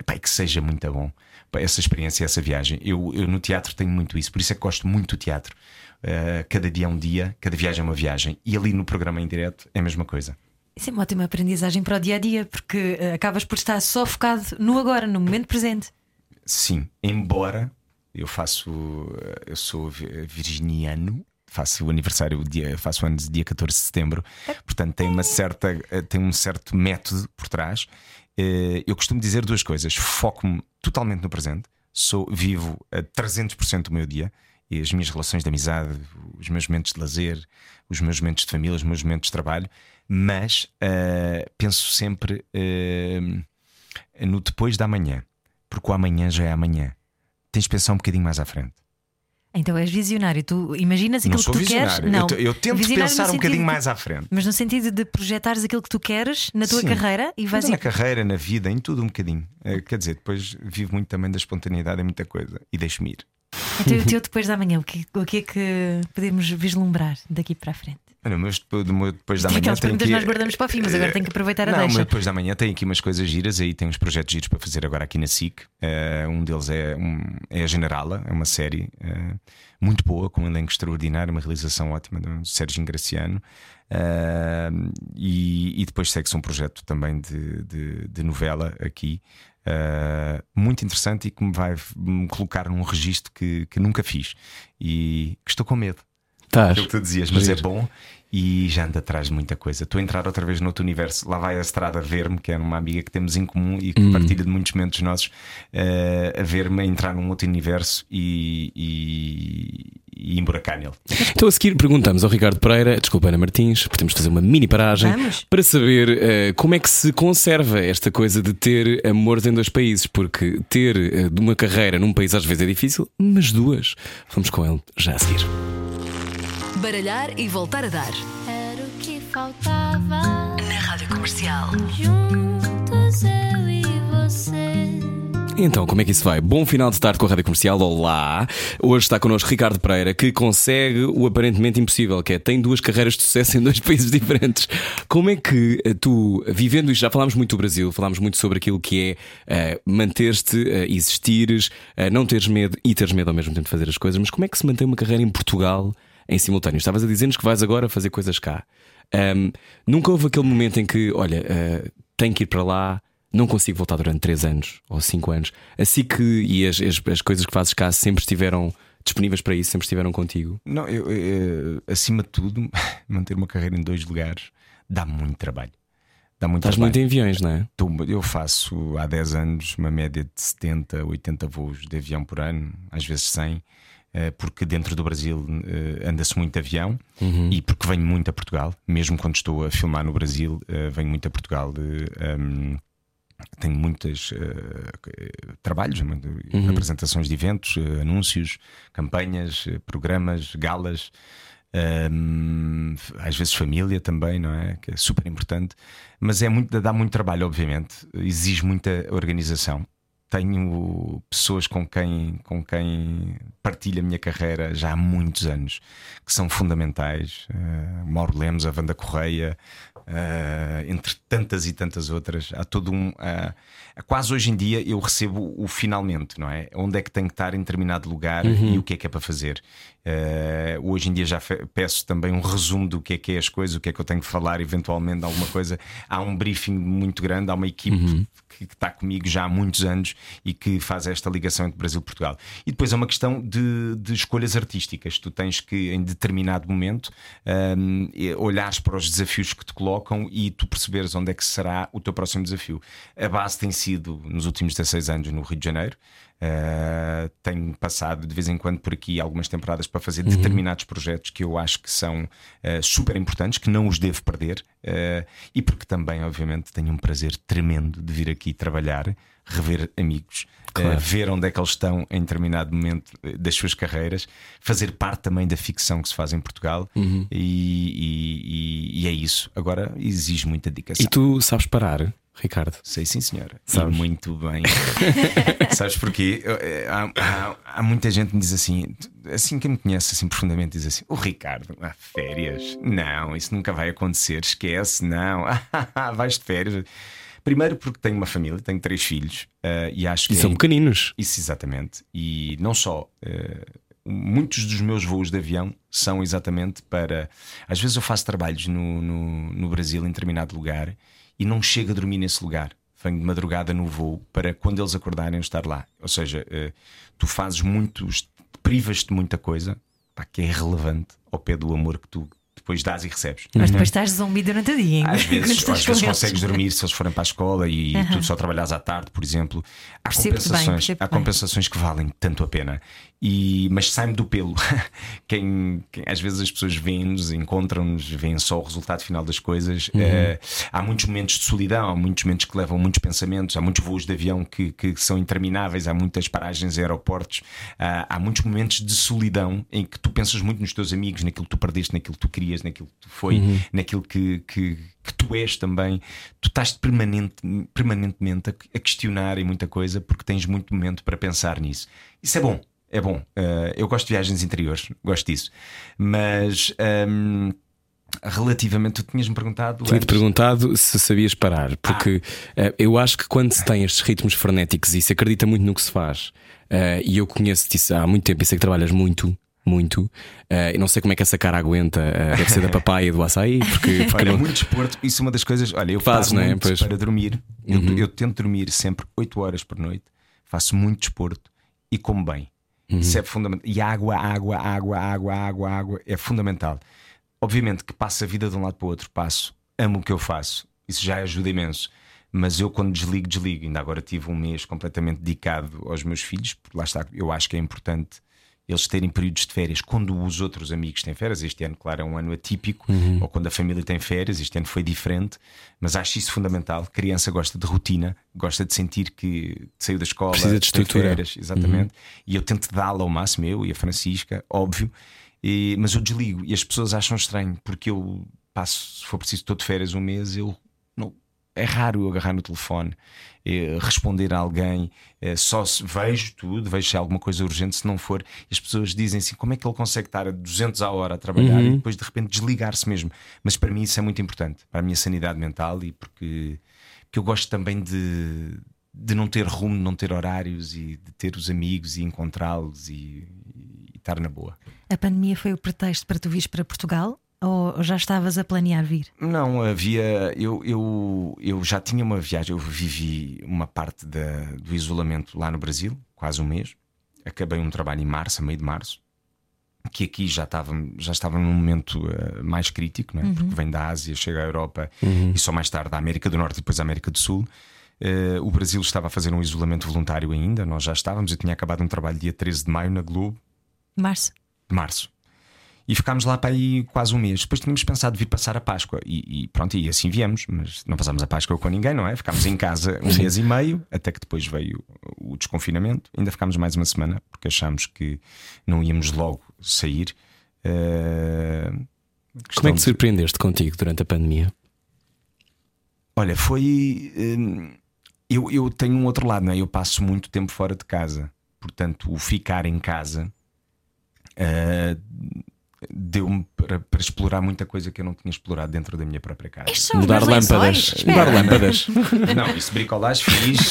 epá, e que seja muito bom essa experiência, essa viagem. Eu, eu no teatro tenho muito isso, por isso é que gosto muito do teatro. Uh, cada dia é um dia, cada viagem é uma viagem, e ali no programa em direto é a mesma coisa. Isso é uma ótima aprendizagem para o dia a dia, porque eh, acabas por estar só focado no agora, no momento presente. Sim, embora eu faço, eu sou vi- virginiano, faço o aniversário, dia, faço anos dia 14 de setembro, portanto tem uma certa, tem um certo método por trás. Eh, Eu costumo dizer duas coisas: foco-me totalmente no presente, sou vivo a 300% do meu dia. E as minhas relações de amizade, os meus momentos de lazer, os meus momentos de família, os meus momentos de trabalho, mas eh, penso sempre eh, no depois da manhã, porque o amanhã já é amanhã. Tens de pensar um bocadinho mais à frente. Então és visionário, tu imaginas aquilo que tu queres. visionário. Não, Eu, eu tento Visionário pensar um bocadinho mais à frente. Mas no sentido de projetares aquilo que tu queres na tua Sim. carreira e vais Mas na ir. carreira, na vida, em tudo um bocadinho. Eh, Quer dizer, depois vivo muito também da espontaneidade em muita coisa e deixo-me ir. Então, o teu *laughs* depois da manhã, o que, o que é que podemos vislumbrar daqui para a frente? Olha, mas depois, da manhã. aquelas perguntas que- nós guardamos para o fim, mas agora tenho que aproveitar a Não, mas deixa. depois da manhã tem aqui umas coisas giras, aí tem uns projetos giros para fazer agora aqui na SIC. Eh, um deles é, um- é a Generala, é uma série eh, muito boa, com um elenco extraordinário, uma realização ótima do Sérgio Ingraciano. Eh, e, e depois segue-se um projeto também de, de- de novela aqui. eh, muito interessante e que me vai me colocar num registro que, que nunca fiz e que estou com medo. Estás. Aquilo que tu dizias, mas é Giro. bom e já ando atrás de muita coisa. Estou a entrar outra vez no outro universo. Lá vai a Estrada ver-me, que é uma amiga que temos em comum e que Hum. partilha de muitos momentos nossos, eh, a ver-me a entrar num outro universo e, e, e emburacar nele. Então a seguir perguntamos ao Ricardo Pereira, desculpa Ana Martins, porque temos de fazer uma mini paragem Vamos. para saber eh, como é que se conserva esta coisa de ter amores em dois países, porque ter de uma carreira num país às vezes é difícil, mas duas. Vamos com ele já a seguir. Baralhar e voltar a dar. Era o que faltava. Na Rádio Comercial. Juntos eu e você. Então, como é que isso vai? Bom final de tarde com a Rádio Comercial. Olá! Hoje está connosco Ricardo Pereira, que consegue o aparentemente impossível, que é tem duas carreiras de sucesso em dois *laughs* países diferentes. Como é que eh, tu, vivendo isto, já falámos muito do Brasil, falámos muito sobre aquilo que é eh, manter-te, eh, existires, eh, não teres medo e teres medo ao mesmo tempo de fazer as coisas, mas como é que se mantém uma carreira em Portugal em simultâneo? Estavas a dizer-nos que vais agora fazer coisas cá. Ahm, nunca houve aquele momento em que, olha, eh, tenho que ir para lá, não consigo voltar durante 3 anos ou 5 anos. Assim que e as, as, as coisas que fazes cá sempre estiveram disponíveis para isso, sempre estiveram contigo. Não, eu, eu, acima de tudo, *laughs* manter uma carreira em dois lugares dá muito trabalho. Dá muito Estás trabalho. muito em aviões, não é? Eu faço há 10 anos uma média de 70, 80 voos de avião por ano, às vezes 100, eh, porque dentro do Brasil eh, anda-se muito avião e porque venho muito a Portugal, mesmo quando estou a filmar no Brasil, eh, venho muito a Portugal. de, ehm, tenho muitos trabalhos, muito- apresentações de eventos, eh, anúncios, campanhas, eh, programas, galas. Ahm, às vezes família também, não é? Que é super importante. Mas é muito, dá muito trabalho, obviamente, exige muita organização. Tenho pessoas com quem, com quem partilho a minha carreira já há muitos anos que são fundamentais. Uh, Mauro Lemos, a Wanda Correia, uh, entre tantas e tantas outras. Há todo um. Uh, quase hoje em dia eu recebo o finalmente, não é? Onde é que tem que estar em determinado lugar e o que é que é para fazer. Uh, hoje em dia já peço também um resumo do que é que é as coisas, o que é que eu tenho que falar, eventualmente, de alguma coisa. Há um briefing muito grande, há uma equipe uhum. Que, está comigo já há muitos anos e que faz esta ligação entre Brasil e Portugal. E depois é uma questão de, de escolhas artísticas. Tu tens que, em determinado momento, um, olhares para os desafios que te colocam e tu perceberes onde é que será o teu próximo desafio. A base tem sido, nos últimos 16 anos, no Rio de Janeiro. Uh, tenho passado de vez em quando por aqui algumas temporadas para fazer uhum. determinados projetos que eu acho que são uh, super importantes, que não os devo perder, uh, e porque também, obviamente, tenho um prazer tremendo de vir aqui trabalhar, rever amigos, claro. ver onde é que eles estão em determinado momento das suas carreiras, fazer parte também da ficção que se faz em Portugal, uhum. e, e, e é isso. Agora exige muita dedicação. E tu sabes parar? Ricardo? Sei sim, senhora. Sabes? muito bem. *laughs* Sabes porquê? Eh, há, há, há, muita gente que me diz assim, assim quem me conhece assim profundamente diz assim: O Ricardo, ah, férias? Não, isso nunca vai acontecer, esquece, não. *laughs* Vais de férias. Primeiro porque tenho uma família, tenho três filhos uh, e acho que. E são é... pequeninos. Isso, exatamente. E não só. Uh, muitos dos meus voos de avião são exatamente para. Às vezes eu faço trabalhos no, no, no Brasil, em determinado lugar e não chego a dormir nesse lugar. Venho de madrugada no voo para quando eles acordarem estar lá. Ou seja, uh, tu fazes muitos, privas-te de muita coisa pá, que é relevante ao pé do amor que tu depois dás e recebes. Mas depois estás zumbi durante o dia. Às vezes, *laughs* às vezes consegues dormir se eles forem para a escola e uhum. tu só trabalhas à tarde, por exemplo. Há compensações, bem, há compensações que valem tanto a pena. E, mas sai-me do pelo. *laughs* quem, quem, às vezes as pessoas vêm-nos, encontram-nos, veem só o resultado final das coisas. Uhum. Uh, há muitos momentos de solidão, há muitos momentos que levam muitos pensamentos, há muitos voos de avião que, que são intermináveis, há muitas paragens em aeroportos, uh, há muitos momentos de solidão em que tu pensas muito nos teus amigos, naquilo que tu perdeste, naquilo que tu querias, naquilo que tu foi, uhum. naquilo que, que, que, tu és também. Tu estás permanente, permanentemente a, a questionar em muita coisa porque tens muito momento para pensar nisso. Isso é bom é bom. Uh, eu gosto de viagens interiores, gosto disso. Mas. Um, relativamente, tu tinhas-me perguntado. Tinha-te perguntado se sabias parar, porque ah. uh, eu acho que quando se tem estes ritmos frenéticos e se acredita muito no que se faz, uh, e eu conheço-te há muito tempo e sei que trabalhas muito. Muito, uh, não sei como é que essa cara aguenta. Uh, deve ser da *laughs* papaya do açaí. Porque, porque olha, não... muito desporto, isso é uma das coisas. Olha, eu faço é? Pois... para dormir. Uhum. Eu, eu tento dormir sempre 8 horas por noite, faço muito desporto e como bem. Uhum. Isso é fundamental. E água, água, água, água, água, água é fundamental. Obviamente que passo a vida de um lado para o outro, passo, amo o que eu faço, isso já ajuda imenso. Mas eu, quando desligo, desligo. Ainda agora tive um mês completamente dedicado aos meus filhos, porque lá está, eu acho que é importante eles terem períodos de férias quando os outros amigos têm férias. Este ano, claro, é um ano atípico, uhum. ou quando a família tem férias. Este ano foi diferente, mas acho isso fundamental. A criança gosta de rotina, gosta de sentir que saiu da escola, precisa de estrutura. Férias, exatamente. Uhum. E eu tento dá-la ao máximo, eu e a Francisca, óbvio, e, mas eu desligo e as pessoas acham estranho porque eu passo, se for preciso, de férias um mês, eu é raro eu agarrar no telefone, eh, responder a alguém, eh, só se vejo tudo, vejo se há alguma coisa urgente, se não for. as pessoas dizem assim: como é que ele consegue estar a 200 a hora a trabalhar uhum. e depois de repente desligar-se mesmo? Mas para mim isso é muito importante, para a minha sanidade mental e porque, porque eu gosto também de, de não ter rumo, de não ter horários e de ter os amigos e encontrá-los e, e estar na boa. A pandemia foi o pretexto para tu vires para Portugal? Ou já estavas a planear vir? Não, havia. Eu, eu, eu já tinha uma viagem, eu vivi uma parte da, do isolamento lá no Brasil, quase um mês. Acabei um trabalho em março, a meio de março, que aqui já estava, já estava num momento uh, mais crítico, né? Uhum. porque vem da Ásia, chega à Europa uhum. e só mais tarde da América do Norte e depois da América do Sul. Uh, o Brasil estava a fazer um isolamento voluntário ainda, nós já estávamos. Eu tinha acabado um trabalho dia 13 de maio na Globo. Março. Março. E ficámos lá para aí quase um mês. Depois tínhamos pensado vir passar a Páscoa. E, e, pronto, e assim viemos, mas não passámos a Páscoa com ninguém, não é? Ficámos em casa um mês e meio, até que depois veio o desconfinamento. Ainda ficámos mais uma semana, porque achámos que não íamos logo sair. Uh, Como é que te surpreendeste contigo durante a pandemia? Olha, foi. hum, eu, eu tenho um outro lado, não é? Eu passo muito tempo fora de casa. Portanto, o ficar em casa ah, deu-me para, para explorar muita coisa que eu não tinha explorado dentro da minha própria casa. Mudar lâmpadas. lençóis? Mudar lâmpadas. *laughs* Não, isso bricolagem fiz.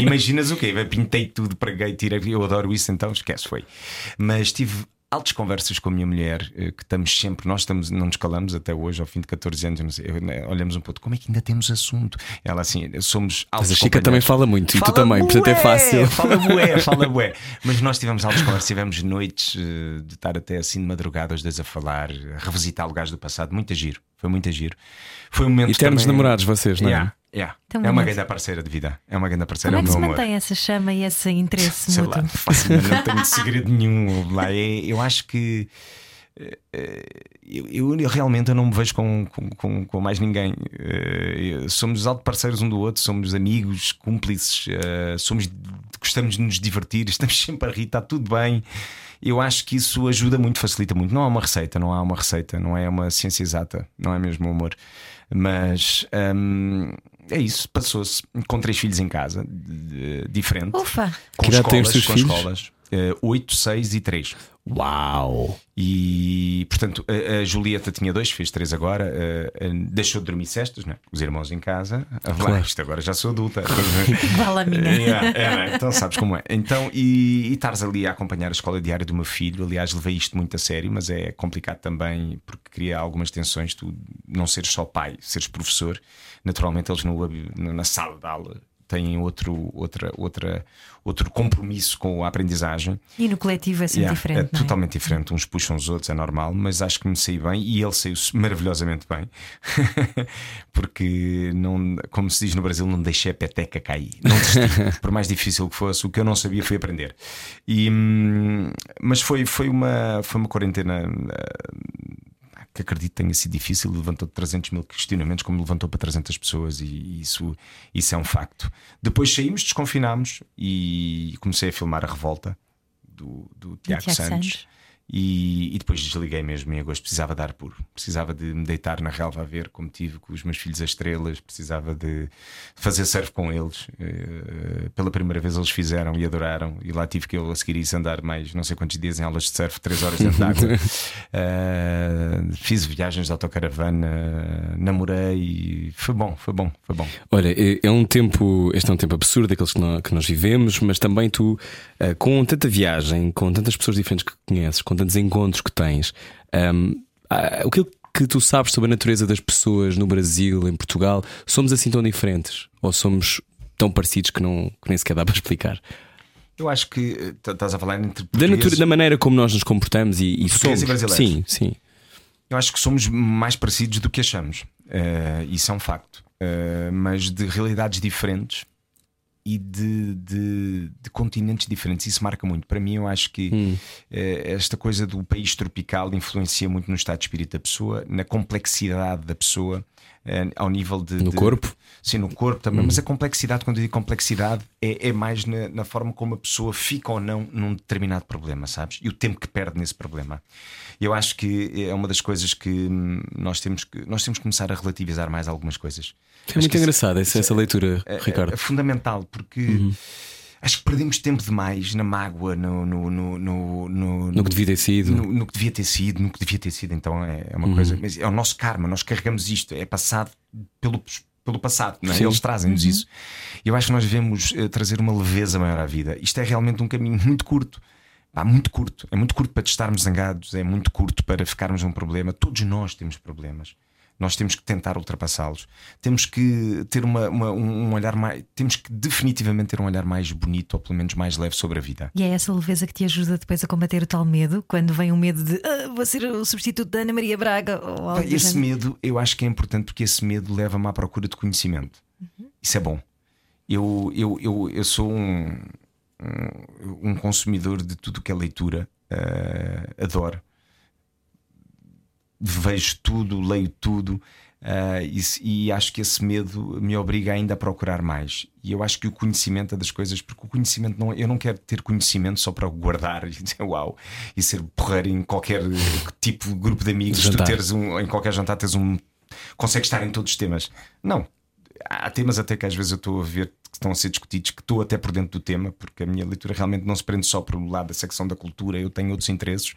Imaginas o quê? Eu Pintei tudo, preguei, tirei. Eu adoro isso, então esquece, foi. Mas tive altas conversas com a minha mulher, eh, que estamos sempre, nós estamos, não nos calamos até hoje, ao fim de 14 anos, sei, né, olhamos um pouco, como é que ainda temos assunto? Ela assim, somos Mas altos a Chica também fala muito e tu Fala também, portanto é fácil. Fala bué, *laughs* fala bué. Mas nós tivemos altas conversas, tivemos noites eh, de estar até assim de madrugada, os dois a falar, a revisitar lugares do passado, muito giro, foi muito giro. Foi um momento Eternos também- namorados vocês, não é? Yeah, yeah. Então, é uma grande parceira de vida, é uma grande Como parceira, é é o que se amor. mantém essa chama e esse interesse Sei mútuo? lá, não tenho *laughs* segredo nenhum lá. É- eu acho que eh, eh, eu, eu- eu realmente eu não me vejo com, com, com, com mais ninguém. Eh, somos alto parceiros um do outro, somos amigos, cúmplices, somos, gostamos de nos divertir, *laughs* estamos sempre a rir, está tudo bem. Eu acho que isso ajuda muito, facilita muito. Não há uma receita, não há uma receita, não é uma ciência exata, não é mesmo o amor. Mas hum, é isso, passou-se com três filhos em casa, de- diferente. Ufa! Com Que idade têm os com filhos? escolas. 8, 6 e 3. Uau! E portanto, a, a Julieta tinha dois, fez três agora. eh, eh, deixou de dormir cestas, né? os irmãos em casa. Ah, Claro. isto agora já sou adulta. *laughs* Vale a minha. Yeah, é, né? Então sabes como é. Então, e, e estares ali a acompanhar a escola diária do meu filho. Aliás, levei isto muito a sério, mas é complicado também porque cria algumas tensões. Tu não seres só pai, seres professor. Naturalmente, eles no, na sala de aula têm outro, outra, outra, outro compromisso com a aprendizagem. E no coletivo é sempre Yeah, diferente. é não é? totalmente diferente. Uns puxam os outros, é normal, mas acho que me saí bem e ele saiu maravilhosamente bem. *laughs* Porque, não, como se diz no Brasil, não deixei a peteca cair. Não desisti, *laughs* por mais difícil que fosse. O que eu não sabia foi aprender. E, hum, mas foi, foi, uma, foi uma quarentena. ah, que acredito tenha sido difícil, levantou 300 mil questionamentos, como levantou para 300 pessoas, e isso, isso é um facto. Depois saímos, desconfinámos e comecei a filmar a revolta do, do Tiago Tiago Santos. Santos. E, e depois desliguei mesmo em agosto. Precisava dar puro, precisava de me deitar na relva a ver como tive com os meus filhos as estrelas. Precisava de fazer surf com eles. Eh, pela primeira vez eles fizeram e adoraram. E lá tive que eu a seguir isso andar mais não sei quantos dias em aulas de surf, três horas dentro de água. *laughs* Eh, fiz viagens de autocaravana, namorei. e Foi bom, foi bom, foi bom. Olha, é é um tempo, este é um tempo absurdo, aqueles que nós, que nós vivemos, mas também tu, eh, com tanta viagem, com tantas pessoas diferentes que conheces, com tantos encontros que tens, ah, o que que tu sabes sobre a natureza das pessoas no Brasil, em Portugal, somos assim tão diferentes? Ou somos tão parecidos que, não, que nem sequer dá para explicar? Eu acho que eh, estás a falar entre Da, natura, da maneira como nós nos comportamos e, e somos. E brasileiros. sim, sim. Eu acho que somos mais parecidos do que achamos. Eh, isso é um facto. Eh, mas de realidades diferentes e de, de- de continentes diferentes. Isso marca muito. Para mim, eu acho que eh, esta coisa do país tropical influencia muito no estado de espírito da pessoa, na complexidade da pessoa, eh, ao nível de. No de- corpo? Sim, no corpo também. Mas a complexidade, quando eu digo complexidade, é, é mais na, na forma como a pessoa fica ou não num determinado problema, sabes? E o tempo que perde nesse problema. Eu acho que é uma das coisas que hum, nós temos que, nós temos que começar a relativizar mais algumas coisas. É muito engraçado essa, essa leitura, É, Ricardo. é fundamental porque acho que perdemos tempo demais na mágoa, no, no, no, no, que devia ter sido. no, no que devia ter sido, no que devia ter sido. Então é, é uma Uhum. coisa, mas é o nosso karma, nós carregamos isto, é passado pelo, pelo passado, é? Eles trazem-nos isso. Eu acho que nós devemos eh, trazer uma leveza maior à vida. Isto é realmente um caminho muito curto. Pá, muito curto, é muito curto para estarmos zangados, é muito curto para ficarmos num problema. Todos nós temos problemas. Nós temos que tentar ultrapassá-los. Temos que ter uma, uma- um olhar mais. Temos que definitivamente ter um olhar mais bonito, ou pelo menos mais leve sobre a vida. E é essa leveza que te ajuda depois a combater o tal medo, quando vem o medo de "Ah, vou ser o substituto da Ana Maria Braga ou algo Esse medo eu acho que é importante porque esse medo leva-me à procura de conhecimento. Isso é bom. Eu, eu, eu, eu sou um, um, um consumidor de tudo que é leitura, eh, adoro. Vejo tudo, leio tudo. Uh, e, e, acho que esse medo me obriga ainda a procurar mais. E eu acho que o conhecimento é das coisas, porque o conhecimento não, eu não quero ter conhecimento só para guardar *laughs* e dizer uau e ser porreiro em qualquer *laughs* tipo de grupo de amigos. Jantar. Tu teres um, em qualquer jantar, teres um. consegues estar em todos os temas. Não. Há temas até que às vezes eu estou a ver que estão a ser discutidos, que estou até por dentro do tema, porque a minha leitura realmente não se prende só para o lado da secção da cultura, eu tenho outros interesses,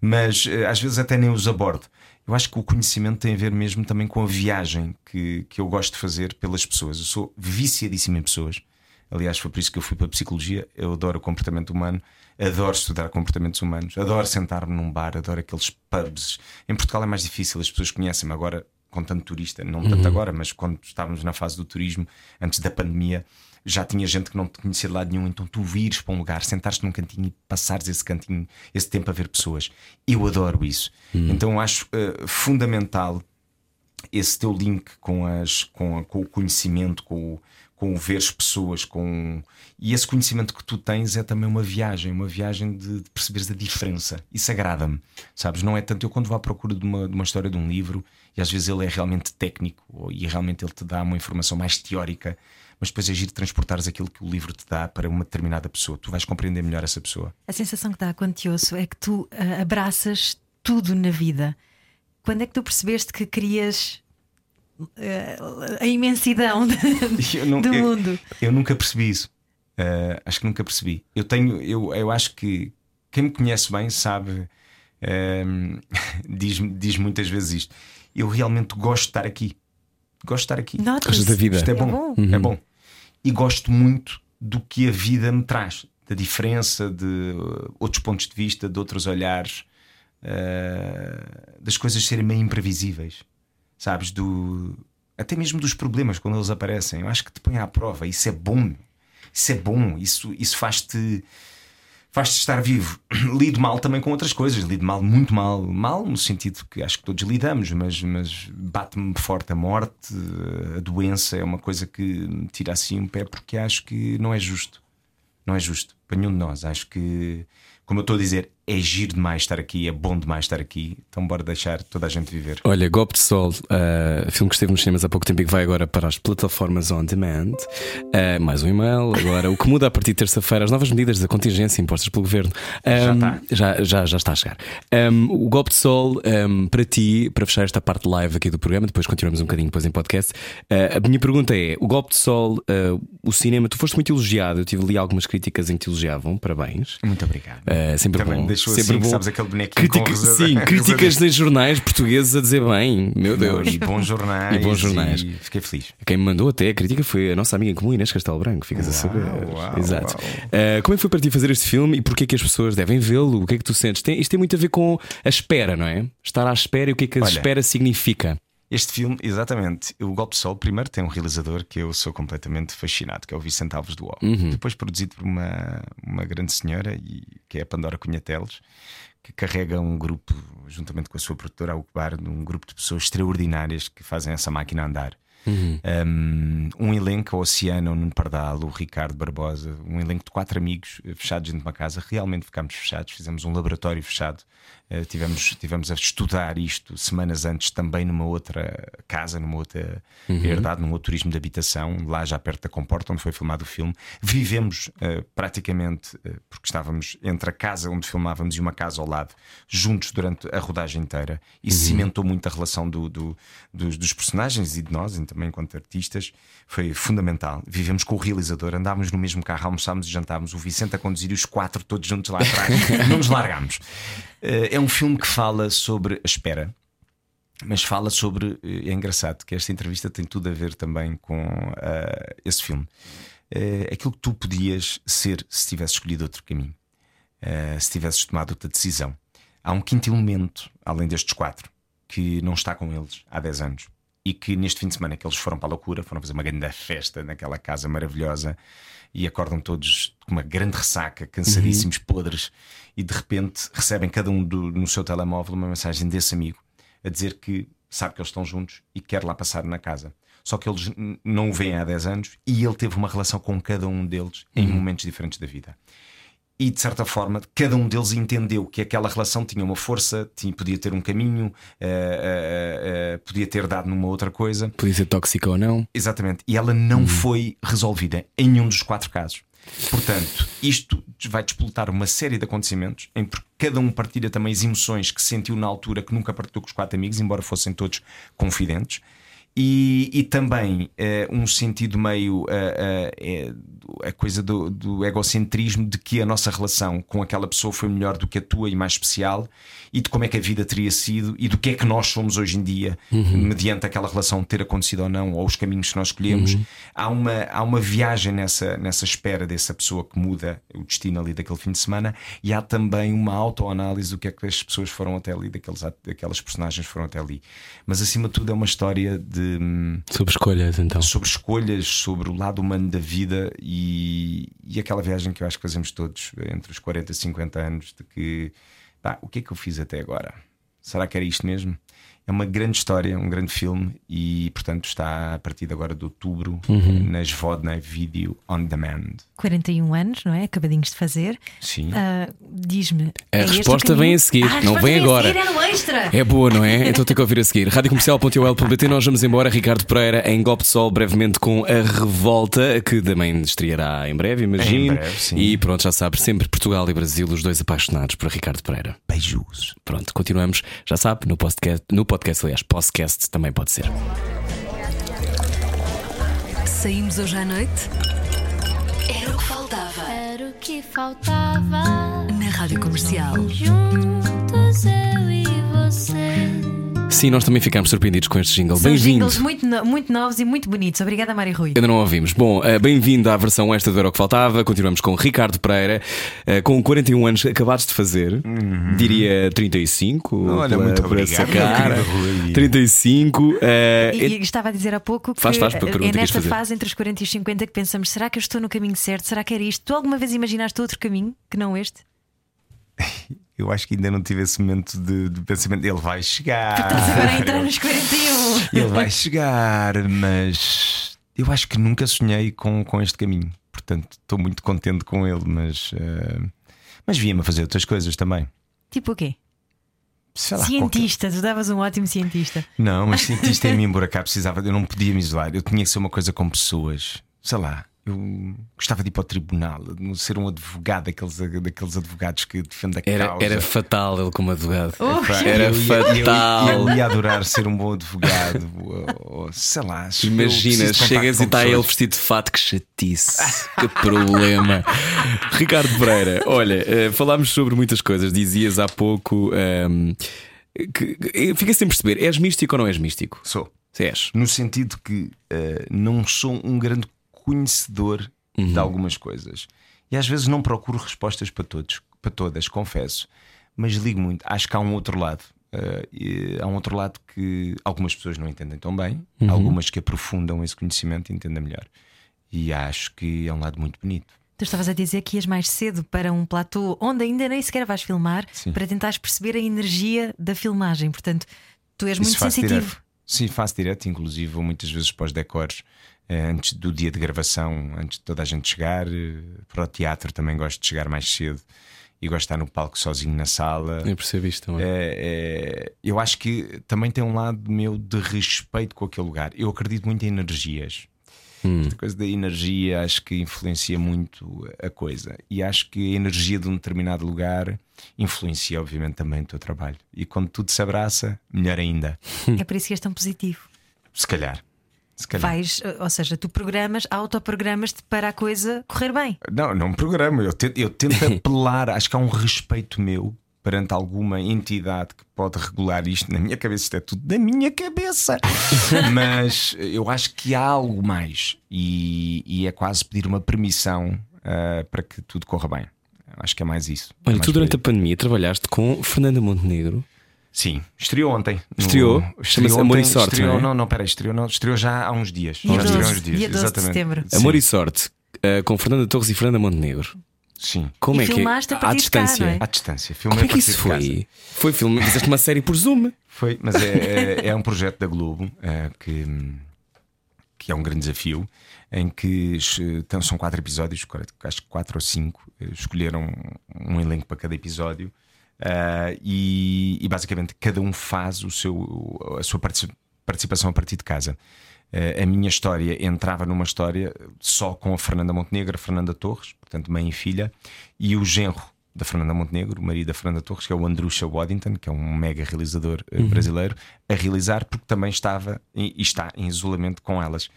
mas eh, às vezes até nem os abordo. Eu acho que o conhecimento tem a ver mesmo também com a viagem que, que eu gosto de fazer pelas pessoas. Eu sou viciadíssimo em pessoas. Aliás, foi por isso que eu fui para a psicologia. Eu adoro o comportamento humano, adoro estudar comportamentos humanos, adoro sentar-me num bar, adoro aqueles pubs. Em Portugal é mais difícil, as pessoas conhecem-me agora com tanto turista, não tanto uhum. agora, mas quando estávamos na fase do turismo, antes da pandemia, já tinha gente que não te conhecia de lado nenhum, então tu vires para um lugar, sentares-te num cantinho e passares esse cantinho, esse tempo a ver pessoas. Eu adoro isso. Hum. Então acho uh, fundamental esse teu link com, as, com, a, com o conhecimento, com o, com veres pessoas, com e esse conhecimento que tu tens é também uma viagem, uma viagem de, de perceberes a diferença. Isso agrada-me, sabes? Não é tanto eu quando vou à procura de uma, de uma história de um livro e às vezes ele é realmente técnico e realmente ele te dá uma informação mais teórica mas depois é giro transportares aquilo que o livro te dá para uma determinada pessoa. Tu vais compreender melhor essa pessoa. A sensação que dá quando te ouço é que tu uh, abraças tudo na vida. Quando é que tu percebeste que querias a imensidão de, *laughs* não, do eu, mundo? Eu, nunca percebi isso. Uh, acho que nunca percebi. Eu tenho, eu, eu acho que quem me conhece bem sabe, *laughs* diz, diz muitas vezes isto. Eu realmente gosto de estar aqui. Gosto de estar aqui. Gostas da vida. Isto é bom. É bom. Uhum. É bom e gosto muito do que a vida me traz, da diferença, de uh, outros pontos de vista, de outros olhares, uh, das coisas serem meio imprevisíveis, sabes? Do, até mesmo dos problemas quando eles aparecem. Eu acho que te põe à prova. Isso é bom. Isso é bom. Isso, isso faz-te faz-te estar vivo. *clears throat* Lido mal também com outras coisas, lido mal, muito mal, mal no sentido que acho que todos lidamos, mas, mas bate-me forte a morte, a doença é uma coisa que me tira assim um pé porque acho que não é justo. Não é justo para nenhum de nós. Acho que, como eu estou a dizer, é giro demais estar aqui, é bom demais estar aqui, então bora deixar toda a gente viver. Olha, Golpe de Sol, uh, filme que esteve nos cinemas há pouco tempo e que vai agora para as plataformas on demand. Uh, mais um e-mail. Agora, o que muda a partir de terça-feira, as novas medidas da contingência impostas pelo governo. Um, já, está. Já, já, já está a chegar. Um, o Golpe de Sol, um, para ti, para fechar esta parte live aqui do programa, depois continuamos um bocadinho depois em podcast. Uh, a minha pergunta é: o Golpe de Sol, o cinema, tu foste muito elogiado, eu tive ali algumas críticas em que te elogiavam, parabéns. Muito obrigado. sempre Também bom deixou Sempre assim, bom. sabes aquele bonequinho Critica, *laughs* com Sim, críticas em jornais portugueses a dizer bem, meu Deus. E bons jornais. E bons jornais. E fiquei feliz. Quem me mandou até a crítica foi a nossa amiga comum Inês Castelo Branco, ficas uau, a saber. Uau, Exato. Uh, como é que foi para ti fazer este filme e porquê que as pessoas devem vê-lo? O que é que tu sentes? Tem, isto tem muito a ver com a espera, não é? Estar à espera e o que é que a Olha, espera significa. Este filme, exatamente, o Golpe de Sol, primeiro tem um realizador que eu sou completamente fascinado, que é o Vicente Alves do Uhum. Depois produzido por uma, uma grande senhora, e, que é a Pandora Cunhateles, que carrega um grupo, juntamente com a sua produtora, a Ucubar, um grupo de pessoas extraordinárias que fazem essa máquina andar. Uhum. Um, um, elenco, o Oceano, o Nuno Pardal, o Ricardo Barbosa, um elenco de quatro amigos eh, fechados dentro de uma casa. Realmente ficámos fechados, fizemos um laboratório fechado. Uh, tivemos, tivemos a estudar isto semanas antes também numa outra casa, numa outra uhum. herdade, num outro turismo de habitação, lá já perto da Comporta, onde foi filmado o filme. Vivemos uh, praticamente, uh, porque estávamos entre a casa onde filmávamos e uma casa ao lado, juntos durante a rodagem inteira. E uhum. cimentou muito a relação do, do, dos, dos personagens e de nós, também enquanto artistas, foi fundamental. Vivemos com o realizador, andávamos no mesmo carro, almoçámos e jantávamos, o Vicente a conduzir e os quatro todos juntos lá atrás, *laughs* não nos largámos. Eh, é um filme que fala sobre a espera. Mas fala sobre. Eh, é engraçado que esta entrevista tem tudo a ver também com uh, esse filme. Uh, aquilo que tu podias ser se tivesses escolhido outro caminho, uh, se tivesses tomado outra decisão. Há um quinto elemento, além destes quatro, que não está com eles há 10 anos e que neste fim de semana que eles foram para a loucura, foram fazer uma grande festa naquela casa maravilhosa e acordam todos com uma grande ressaca, cansadíssimos, uhum. podres, e de repente recebem cada um do, no seu telemóvel uma mensagem desse amigo a dizer que sabe que eles estão juntos e quer lá passar na casa. Só que eles não o veem há 10 anos e ele teve uma relação com cada um deles em uhum. momentos diferentes da vida. E de certa forma cada um deles entendeu que aquela relação tinha uma força, tinha, podia ter um caminho, eh, eh, eh, podia ter dado numa outra coisa. Podia ser tóxica ou não. Exatamente. E ela não foi resolvida em nenhum dos quatro casos. Portanto, isto vai despoltar uma série de acontecimentos em que cada um partilha também as emoções que sentiu na altura que nunca partilhou com os quatro amigos, embora fossem todos confidentes. E, e também eh, um sentido meio eh, eh, a coisa do, do egocentrismo de que a nossa relação com aquela pessoa foi melhor do que a tua e mais especial, e de como é que a vida teria sido e do que é que nós somos hoje em dia, mediante aquela relação ter acontecido ou não, ou os caminhos que nós escolhemos. Há, uma, há uma viagem nessa, nessa espera dessa pessoa que muda o destino ali daquele fim de semana, e há também uma autoanálise do que é que as pessoas foram até ali, daqueles, daquelas personagens foram até ali. Mas acima de tudo é uma história de hum, Sobre escolhas, então. sobre escolhas, sobre o lado humano da vida e, e aquela viagem que eu acho que fazemos todos entre os 40 e 50 anos de que pá, o que é que eu fiz até agora? Será que era isto mesmo? É uma grande história, um grande filme e, portanto, está a partir de agora de outubro nas Vodna Video On Demand. 41 anos, não é? Acabadinhos de fazer. Sim. Ah, Diz-me. A é resposta vem a seguir, Ah, a não vem a agora. seguir, é extra. É boa, não é? Então tem que ouvir a seguir. Radiocomercial.ol.pt Nós vamos embora. Ricardo Pereira em Golpe de Sol, brevemente com a Revolta, que também estreará em breve, imagino. Em breve, sim. E pronto, já sabes, sempre Portugal e Brasil, os dois apaixonados por Ricardo Pereira. Beijos. Pronto, continuamos, já sabe, no podcast, no podcast aliás, podcast também pode ser. Saímos hoje à noite? Era o que faltava. Era o que faltava. Na Rádio Comercial. Juntos eu e você. Sim, nós também ficámos surpreendidos com este jingle. São jingles muito, no- muito novos e muito bonitos. Obrigada, Mari Rui. Ainda não ouvimos. Bom, eh, bem-vindo à versão esta do Era o que Faltava. Continuamos com Ricardo Pereira, eh, com 41 anos acabados de fazer, diria 35. Uhum. Olha, pela- muito por obrigado, essa cara. meu querido Rui. 35. eh, E, e estava a dizer há pouco que Faz, faz, é nesta fase entre os 40 e os 50 que pensamos: será que eu estou no caminho certo? Será que era isto? Tu alguma vez imaginaste outro caminho que não este? *laughs* Eu acho que ainda não tive esse momento de, de pensamento. Ele vai chegar. Estás agora a entrar *laughs* nos 41. Ele vai chegar, mas eu acho que nunca sonhei com, com este caminho. Portanto, estou muito contente com ele, mas, eh, mas via-me a fazer outras coisas também. Tipo o quê? Sei lá, cientista, tu davas um ótimo cientista. qualquer- Não, mas *laughs* cientista em mim, por cá precisava, eu não podia me isolar, eu tinha que ser uma coisa com pessoas. Sei lá, eu gostava de ir para o tribunal, de ser um advogado, daqueles, daqueles advogados que defendem a era, causa. era fatal ele como advogado. Epá, Era eu ia- eu- fatal. Eu, ia adorar ser um bom advogado, ou, sei lá. Imagina, chegas e está ele vestido de fato, que chatice, que problema. *laughs* Ricardo Pereira, olha, eh, falámos sobre muitas coisas. Dizias há pouco ehm, que, que- fica sem perceber: és místico ou não és místico? Sou. Se és. no sentido que eh, não sou um grande conhecedor de algumas coisas e às vezes não procuro respostas para todos, para todas, confesso, mas ligo muito. Acho que há um outro lado. Eh, e há um outro lado que algumas pessoas não entendem tão bem, algumas que aprofundam esse conhecimento e entendem melhor. E acho que é um lado muito bonito. Tu estavas a dizer que ias mais cedo para um platô onde ainda nem sequer vais filmar Sim. para tentares perceber a energia da filmagem. Portanto, tu és Isso muito sensitivo. direto. Sim, faço direto, inclusive muitas vezes para os decors eh, antes do dia de gravação, antes de toda a gente chegar. eh, Para o teatro também gosto de chegar mais cedo e gosto de estar no palco sozinho na sala. Eu percebo isto também. É, é, eu acho que também tem um lado meu de respeito com aquele lugar. Eu acredito muito em energias. Esta coisa da energia acho que influencia muito a coisa. E acho que a energia de um determinado lugar influencia, obviamente, também o teu trabalho. E quando tudo se abraça, melhor ainda. É por isso que és tão positivo. Se calhar. Vais, ou seja, tu programas, autoprogramas-te para a coisa correr bem. Não, não programa. Eu tento, eu tento *laughs* apelar. Acho que há um respeito meu perante alguma entidade que pode regular isto na minha cabeça. Isto é tudo da minha cabeça. *laughs* Mas eu acho que há algo mais. E, e é quase pedir uma permissão ah, para que tudo corra bem. Acho que é mais isso. É Olha, mais tu durante a pandemia trabalhaste com Fernanda Montenegro. Sim, estreou ontem. No- Estreou? Chama-se Amor e Sorte, Estreou, não é? não, não, peraí, estreou, não, estreou já há uns dias. Dia já estreou há 12, uns dias, dia 12 de exatamente. setembro. Sim. Amor e Sorte, eh, com Fernanda Torres e Fernanda Montenegro. Sim. Como E é que filmaste é? de cá, distância. não é? À distância. Como Filmei é que isso de foi? Foi filme, fizeste uma série por Zoom. Foi, mas é, é, é um projeto da Globo eh, que, que é um grande desafio, em que então, são quatro episódios, acho que quatro ou cinco, escolheram um elenco para cada episódio. Uh, e, e, basicamente cada um faz o seu, a sua participação a partir de casa. Uh, a minha história entrava numa história só com a Fernanda Montenegro, a Fernanda Torres, portanto, mãe e filha, e o genro da Fernanda Montenegro, o marido da Fernanda Torres, que é o Andrusha Waddington, que é um mega realizador uh, uhum. brasileiro, a realizar porque também estava e, e está em isolamento com elas.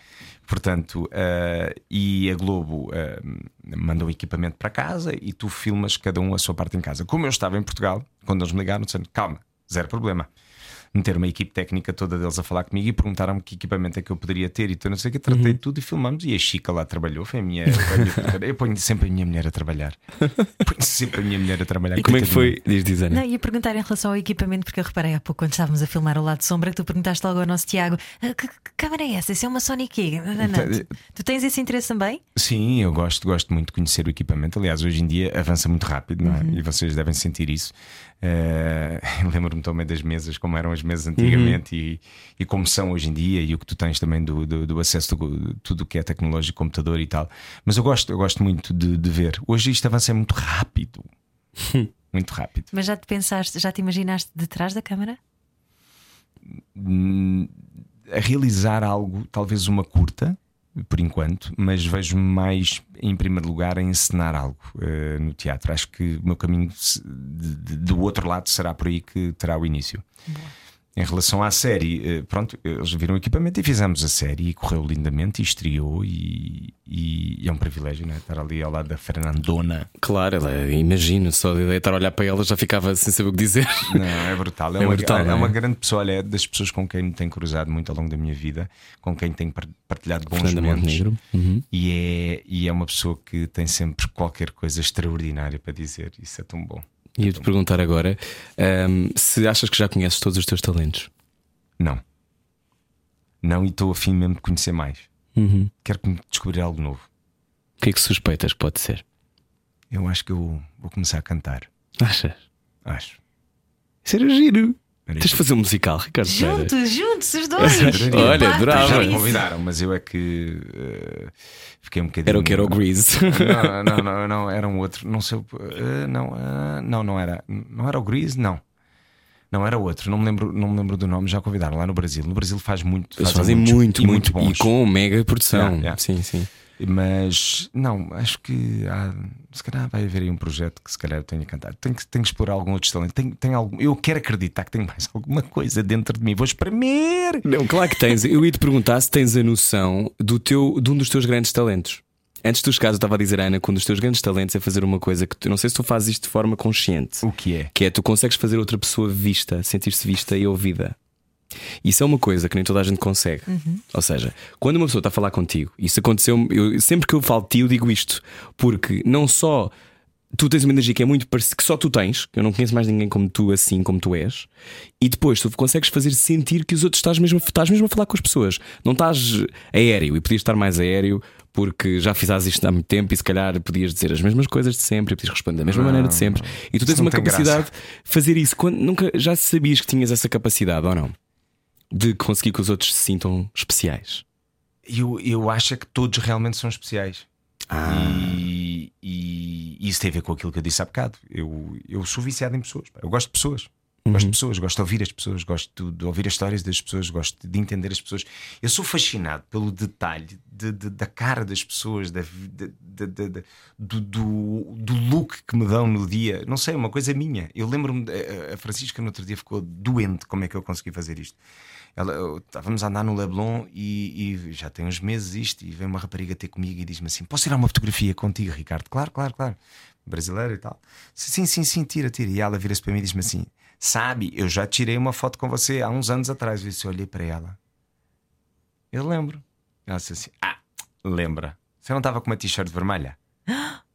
Portanto, uh, e a Globo uh, manda o equipamento para casa e tu filmas cada um a sua parte em casa. Como eu estava em Portugal, quando eles me ligaram, disseram: calma, zero problema meter uma equipe técnica toda deles a falar comigo e perguntaram-me que equipamento é que eu poderia ter e tu não sei o que, tratei uhum. tudo e filmamos. E a Chica lá trabalhou, foi a minha. eu ponho sempre a minha mulher a trabalhar. *laughs* Ponho sempre a minha mulher a trabalhar. E como é que foi? Diz, diz Ana. Não, ia perguntar em relação ao equipamento, porque eu reparei há pouco quando estávamos a filmar o lado de sombra que tu perguntaste logo ao nosso Tiago: ah, que, que câmara é essa? Isso é uma Sony quê? Não, não, não. Tu, tu tens esse interesse também? Sim, eu gosto, gosto muito de conhecer o equipamento. Aliás, hoje em dia avança muito rápido, não é? Uhum. E vocês devem sentir isso. *laughs* Uh, Lembro-me também das mesas, como eram as mesas antigamente uhum. e, e, como são hoje em dia, e o que tu tens também do, do, do acesso a tudo o que é tecnológico, computador e tal. Mas eu gosto, eu gosto muito de, de ver. Hoje isto avança muito rápido. *laughs* muito rápido. Mas já te pensaste, já te imaginaste detrás da câmara? Hum, a realizar algo, talvez uma curta, por enquanto, mas vejo-me mais, em primeiro lugar, a encenar algo uh, no teatro. Acho que o meu caminho de, de, do outro lado será por aí que terá o início. Boa. Em relação à série, eh, pronto, eles viram o equipamento e fizemos a série e correu lindamente e estreou e, e, e é um privilégio né? estar ali ao lado da Fernandona. Claro, ela, imagino, só de estar a olhar para ela já ficava sem saber o que dizer. Não, é brutal. É, *laughs* é uma, brutal, é, é, uma grande pessoa, olha, é das pessoas com quem me tenho cruzado muito ao longo da minha vida, com quem tenho partilhado bons Fernanda momentos. Uhum. E, é, e é uma pessoa que tem sempre qualquer coisa extraordinária para dizer. Isso é tão bom. Ia-te perguntar agora um, se achas que já conheces todos os teus talentos. Não. Não, e estou afim mesmo de conhecer mais. Uhum. Quero descobrir algo novo. O que é que suspeitas que pode ser? Eu acho que eu vou começar a cantar. Achas? Acho. Isso era giro. Tens de fazer um musical, Ricardo. Juntos, juntos, os dois. Olha, adorava. Já me convidaram, mas eu é que uh, fiquei um bocadinho. Era o que era o Grease. Não, não, não, não, era um outro. Não sei. Uh, não, uh, não, não era. Não era o Grease, não. Não, era outro, não me lembro, não me lembro do nome, já convidaram lá no Brasil. No Brasil faz muito. Eles fazem, fazem muito, muito, muito, e com mega produção. Yeah, yeah. Sim, sim. Mas não, acho que há, se calhar vai haver aí um projeto que se calhar eu tenho que cantar. Tenho que, tenho que explorar algum outro talento. Tenho, tenho algum, eu quero acreditar que tenho mais *laughs* alguma coisa dentro de mim. Vou espremer. Não, claro que tens. Eu ia te perguntar se tens a noção do teu, de um dos teus grandes talentos. Antes dos casos, eu estava a dizer, Ana, que um dos teus grandes talentos é fazer uma coisa que tu, não sei se tu fazes isto de forma consciente. O que é? Que é tu consegues fazer outra pessoa vista, sentir-se vista e ouvida. Isso é uma coisa que nem toda a gente consegue. Uhum. Ou seja, quando uma pessoa está a falar contigo, isso aconteceu, eu, sempre que eu falo de ti, eu digo isto, porque não só tu tens uma energia que é muito parecida, que só tu tens, que eu não conheço mais ninguém como tu, assim como tu és, e depois tu consegues fazer sentir que os outros estás mesmo, estás mesmo a falar com as pessoas. Não estás aéreo e podias estar mais aéreo porque já fizeste isto há muito tempo e se calhar podias dizer as mesmas coisas de sempre e podias responder da mesma não, maneira de sempre. E tu tens uma capacidade de fazer isso. Quando, nunca já sabias que tinhas essa capacidade ou não? De conseguir que os outros se sintam especiais? Eu, eu acho que todos realmente são especiais. Ah. E, e, isso tem a ver com aquilo que eu disse há bocado. Eu, eu sou viciado em pessoas. Eu gosto de pessoas. Uhum. Gosto de pessoas, gosto de ouvir as pessoas, gosto de ouvir as histórias das pessoas, gosto de entender as pessoas. Eu sou fascinado pelo detalhe de, de, da cara das pessoas, da, de, do, do, look que me dão no dia. Não sei, uma coisa minha. Eu lembro-me, a Francisca no outro dia ficou doente como é que eu consegui fazer isto. Ela, estávamos a andar no Leblon e, e, já tem uns meses isto. E vem uma rapariga ter comigo e diz-me assim: Posso tirar uma fotografia contigo, Ricardo? Claro, claro, claro. Brasileiro e tal. Sim, sim, sim, tira, tira. E ela vira-se para mim e diz-me assim: Sabe, eu já tirei uma foto com você há uns anos atrás. Eu disse, olhei para ela. Eu lembro. Ela disse assim: Ah, lembra. Você não estava com uma t-shirt vermelha? *gasps*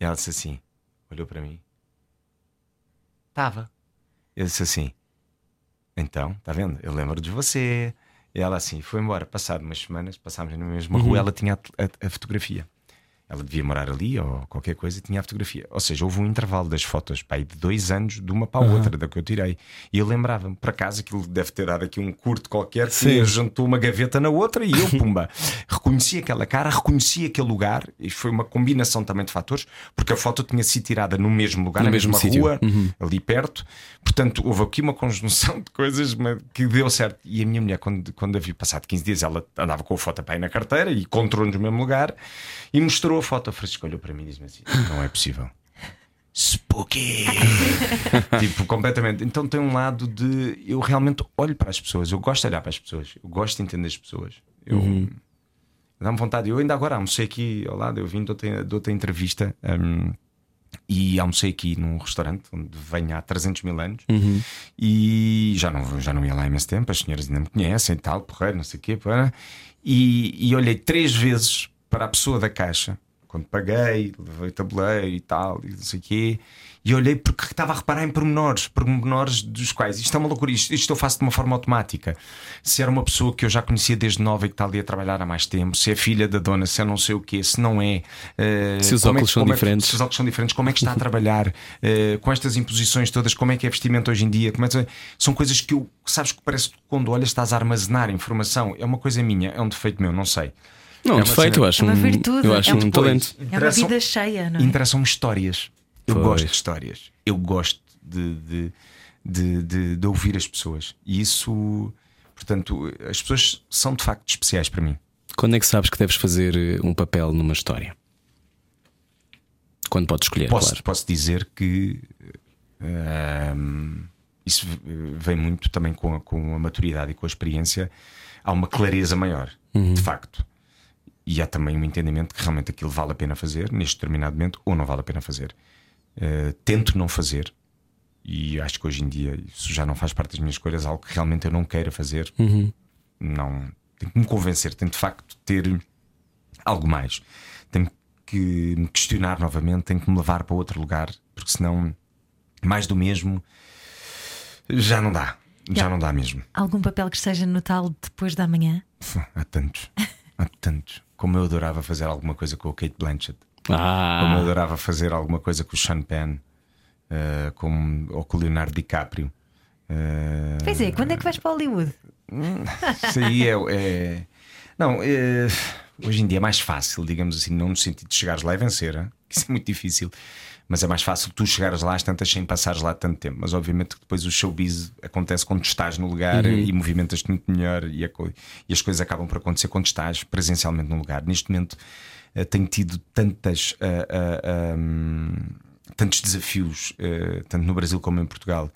Ela disse assim: olhou para mim. Estava. Eu disse assim: então, está vendo? Eu lembro de você. E ela assim foi embora. Passado umas semanas, passámos na mesma uhum. rua, ela tinha a, a, a, fotografia. Ela devia morar ali ou qualquer coisa e tinha a fotografia. Ou seja, houve um intervalo das fotos pai, de dois anos de uma para a outra, da que eu tirei. E eu lembrava-me, para casa, aquilo deve ter dado aqui um curto qualquer que juntou uma gaveta na outra e eu, *laughs* pumba, reconheci aquela cara, reconheci aquele lugar e foi uma combinação também de fatores, porque a foto tinha sido tirada no mesmo lugar, No na mesma sítio. rua, ali perto. Portanto, houve aqui uma conjunção de coisas que deu certo. E a minha mulher, quando, quando a vi passado 15 dias, ela andava com a foto pai na carteira e encontrou-nos no mesmo lugar e mostrou a foto. A Francisco olhou para mim e disse-me assim: Não é possível. Spooky! *laughs* tipo, completamente. Então tem um lado de eu realmente olho para as pessoas, eu gosto de olhar para as pessoas, eu gosto de entender as pessoas. Eu dá-me vontade. Eu ainda agora almocei aqui ao lado, eu vim de outra, de outra entrevista. hum, e almocei aqui num restaurante onde venho há 300 mil anos e já não, já não ia lá há imenso tempo. As senhoras ainda me conhecem e tal, porreiro, não sei o quê. Para, e, e olhei três vezes para a pessoa da caixa quando paguei, levei tabuleiro e tal, e não sei o quê. E olhei porque estava a reparar em pormenores, pormenores dos quais isto é uma loucura, isto, isto eu faço de uma forma automática. Se era uma pessoa que eu já conhecia desde nova e que está ali a trabalhar há mais tempo, se é filha da dona, se é não sei o quê, se não é. eh, Se os é óculos são é que- diferentes. se os óculos são diferentes, como é que está a trabalhar *laughs* eh, com estas imposições todas, como é que é vestimento hoje em dia, é que- são coisas que eu sabes que parece que quando olhas estás a armazenar informação, é uma coisa minha, é um defeito meu, não sei. Não, É defeito, eu acho É uma um, virtude, eu acho é um um talento. É uma vida cheia, não é? Interessam-me histórias. Eu Pois. gosto de histórias. Eu gosto de, de, de, de- de ouvir as pessoas. E isso, portanto, as pessoas são de facto especiais para mim. Quando é que sabes que deves fazer eh, um papel numa história? Quando podes escolher, Posso, claro. posso dizer que ahm, isso vem muito também com a, com a maturidade e com a experiência. Há uma clareza maior, de facto. E há também um entendimento que realmente aquilo vale a pena fazer neste determinado momento ou não vale a pena fazer. Uh, tento não fazer, e acho que hoje em dia isso já não faz parte das minhas escolhas, algo que realmente eu não queira fazer. Não tenho que me convencer, tenho de facto ter algo mais. Tenho que me questionar novamente, tenho que me levar para outro lugar, porque senão mais do mesmo já não dá. Já Yeah. não dá mesmo. Algum papel que esteja no tal depois da manhã? Há tantos, *laughs* há tantos. Como eu adorava fazer alguma coisa com o Kate Blanchett, como eu Ah, adorava fazer alguma coisa com o Sean Penn, eh, com, ou com o Leonardo DiCaprio. Eh, Pois é, quando é que vais para Hollywood? *laughs* Isso aí é. é- Não, é- hoje em dia é mais fácil, digamos assim, não no sentido de chegares lá e vencer, hein? que isso é muito difícil, mas é mais fácil tu chegares lá às tantas sem passares lá tanto tempo. Mas obviamente que depois o showbiz acontece quando estás no lugar e movimentas-te muito melhor e, a e as coisas acabam por acontecer quando estás presencialmente no lugar. Neste momento eh, tenho tido tantas. ah, ah, ah, hum, tantos desafios, eh, tanto no Brasil como em Portugal,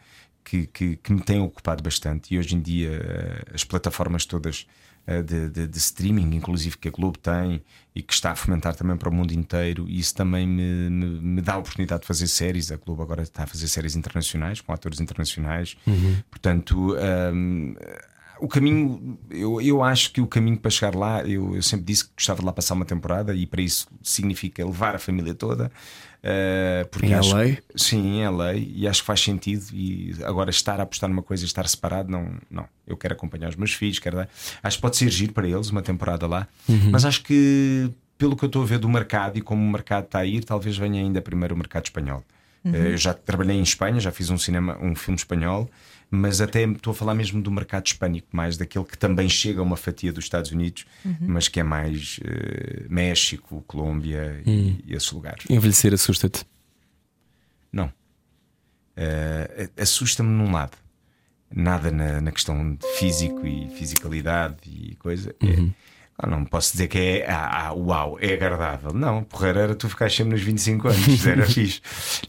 que, que, que me têm ocupado bastante. E hoje em dia, eh, as plataformas todas eh, de, de- de streaming, inclusive que a Globo tem e que está a fomentar também para o mundo inteiro, e isso também me, me, me dá a oportunidade de fazer séries. A Globo agora está a fazer séries internacionais, com atores internacionais. Portanto. hum, o caminho, eu, eu acho que o caminho para chegar lá, eu, eu sempre disse que gostava de lá passar uma temporada e para isso significa levar a família toda. Eh, porque Em acho, LA? Sim, em LA, e acho que faz sentido. E agora estar a apostar numa coisa e estar separado, não, não. Eu quero acompanhar os meus filhos, quero dar. Acho que pode ser giro para eles uma temporada lá, mas acho que pelo que eu estou a ver do mercado e como o mercado está a ir, talvez venha ainda primeiro o mercado espanhol. Eh, Eu já trabalhei em Espanha, já fiz um cinema, um filme espanhol, mas até estou a falar mesmo do mercado hispânico, mais daquele que também chega a uma fatia dos Estados Unidos, mas que é mais eh, México, Colômbia e, e esses lugares. envelhecer assusta-te. Não. Eh, Assusta-me num lado. Nada na, na questão de físico e fisicalidade e coisa. É- ah, não posso dizer que é ah, ah, uau, é agradável. Não, porra, era tu ficar sempre nos 25 anos, era *laughs* fixe.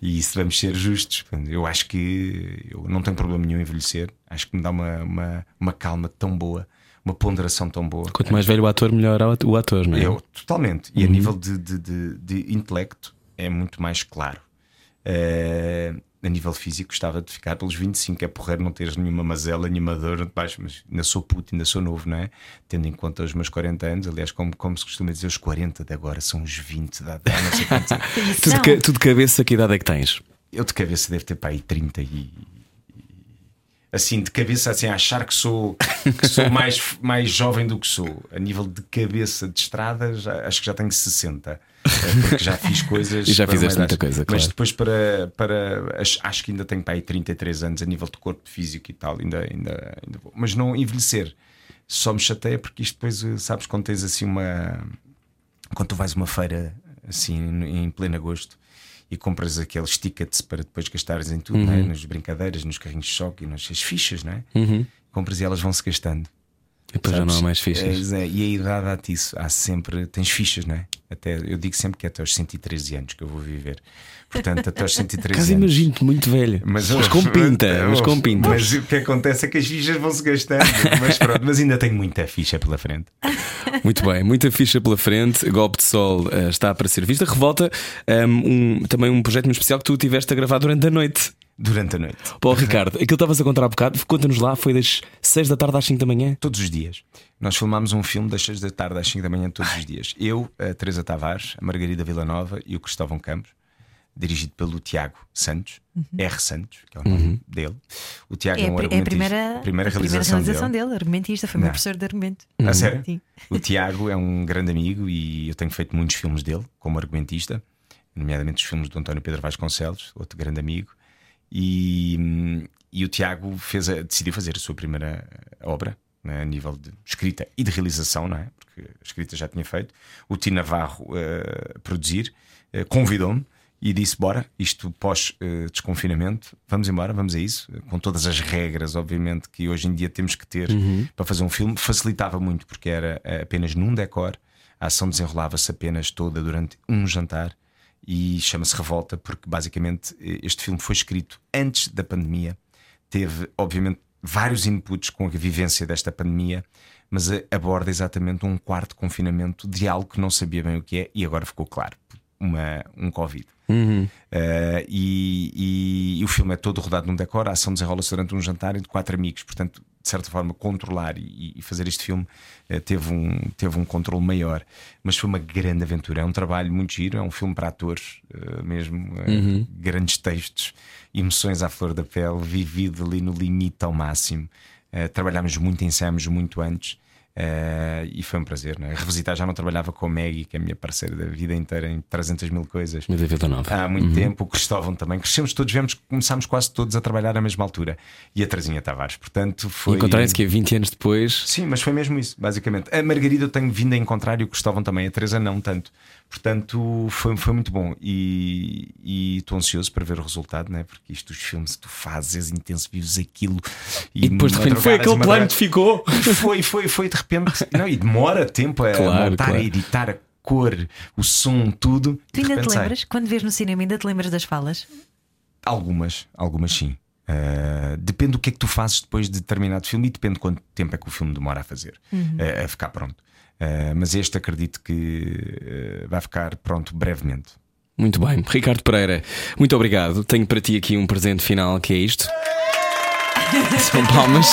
E isso vamos ser justos. Eu acho que eu não tenho problema nenhum em envelhecer. Acho que me dá uma, uma, uma calma tão boa, uma ponderação tão boa. Quanto mais velho o ator, melhor o ator, não é? Eu, totalmente. E a nível de, de, de, de intelecto é muito mais claro. Eh, a nível físico, gostava de ficar pelos 25. É porreiro não teres nenhuma mazela, nenhuma dor de baixo, mas ainda sou puto, ainda sou novo, não é? Tendo em conta os meus 40 anos, aliás, como, como se costuma dizer, os 40 de agora são os 20 da não sei quantos anos. *laughs* Tu de, tu cabeça, que idade é que tens? Eu de cabeça devo ter para aí 30 e. Assim, de cabeça, assim, a achar que sou, que sou mais, mais jovem do que sou. A nível de cabeça de estrada, já- acho que já tenho 60. Eh, Porque já fiz coisas. *laughs* E já fizeste muita coisa, Mas claro. depois, para, para. Acho, que ainda tenho para aí 33 anos a nível de corpo físico e tal. Ainda, ainda, ainda vou. Mas não envelhecer. Só me chateia porque isto depois, eh, sabes, quando tens assim uma. Quando tu vais a uma feira assim em pleno agosto e compras aqueles tickets para depois gastares em tudo, é? nas brincadeiras, nos carrinhos de choque e nas as fichas, não é? Compras e elas vão se gastando. E depois já não há Sabes? mais fichas. É, é, e a idade dá-te isso. Há sempre. Tens fichas, não é? Até, eu digo sempre que é até aos 113 anos que eu vou viver. Portanto, até aos 113 Caso anos. imagino-te muito velho. Mas, Mas com pinta, mas com pinta. Mas o que acontece é que as fichas vão se gastando. mas pronto, mas ainda tenho muita ficha pela frente. Muito bem, muita ficha pela frente. Golpe de Sol eh, está para ser vista. Revolta, um, um- também um projeto muito especial que tu tiveste a gravar durante a noite. Durante a noite. Paulo Ricardo, aquilo que estavas a contar há bocado, conta-nos lá, foi das 6 da tarde às 5 da manhã. Todos os dias. Nós filmámos um filme das 6 da tarde às 5 da manhã todos os dias. Eu, a Teresa Tavares, a Margarida Villanova e o Cristóvão Campos, dirigido pelo Tiago Santos, R. Santos, que é o nome dele. O Tiago é, É, um a pri- é a argumentista. primeira, primeira a realização, realização dele. dele. argumentista, foi meu Não. professor de argumento. A sério? Sim. O Tiago é um grande amigo e eu tenho feito muitos filmes dele como argumentista, nomeadamente os filmes do António Pedro Vasconcelos, outro grande amigo. E, e o Tiago fez a- decidiu fazer a sua primeira obra né, a nível de escrita e de realização, não é? Porque a escrita já tinha feito. O Tino Navarro eh, produzir, eh, convidou-me e disse: Bora, isto pós-desconfinamento, vamos embora, vamos a isso, com todas as regras, obviamente, que hoje em dia temos que ter para fazer um filme. Facilitava muito, porque era eh, apenas num decor, a ação desenrolava-se apenas toda durante um jantar e chama-se Revolta, porque basicamente eh, este filme foi escrito antes da pandemia, teve, obviamente, vários inputs com a vivência desta pandemia. Mas eh, aborda exatamente um quarto confinamento de algo que não sabia bem o que é e agora ficou claro: uma, um Covid. Uh, e, e- e o filme é todo rodado num decor, a ação desenrola-se durante um jantar entre quatro amigos, portanto, de certa forma, controlar e, e fazer este filme uh, teve, um, teve um controle maior. Mas foi uma grande aventura, é um trabalho muito giro, é um filme para atores uh, mesmo, uh, grandes textos, emoções à flor da pele, vivido ali no limite ao máximo. Trabalhámos muito, ensaiámos muito antes. Uh, e foi um prazer, não é? Revisitar já não trabalhava com a Maggie, que é a minha parceira da vida inteira, em 300 mil coisas há muito tempo, o Cristóvão também. Crescemos todos, vemos, começámos quase todos a trabalhar à mesma altura. E a Trazinha Tavares, portanto, foi. Encontrarem-se que é 20 anos depois. Sim, mas foi mesmo isso, basicamente. A Margarida eu tenho vindo a encontrar e o Cristóvão também, a Teresa não tanto. Portanto, foi, foi muito bom e e estou ansioso para ver o resultado, né? porque isto, os filmes, tu fazes, intenso, vives aquilo E depois de repente foi aquele e plano que ficou. Foi, foi, foi de repente. Não, e demora tempo a Claro, montar, claro. a editar, a cor, o som, tudo. Tu ainda te repente sai. lembras? Quando vês no cinema, ainda te lembras das falas? Algumas, algumas sim. Uh, depende do que é que tu fazes depois de determinado filme e depende de quanto tempo é que o filme demora a fazer, uh, a ficar pronto. Uh, mas este acredito que uh, vai ficar pronto brevemente. Muito bem, Ricardo Pereira, muito obrigado. Tenho para ti aqui um presente final que é isto. *laughs* São palmas.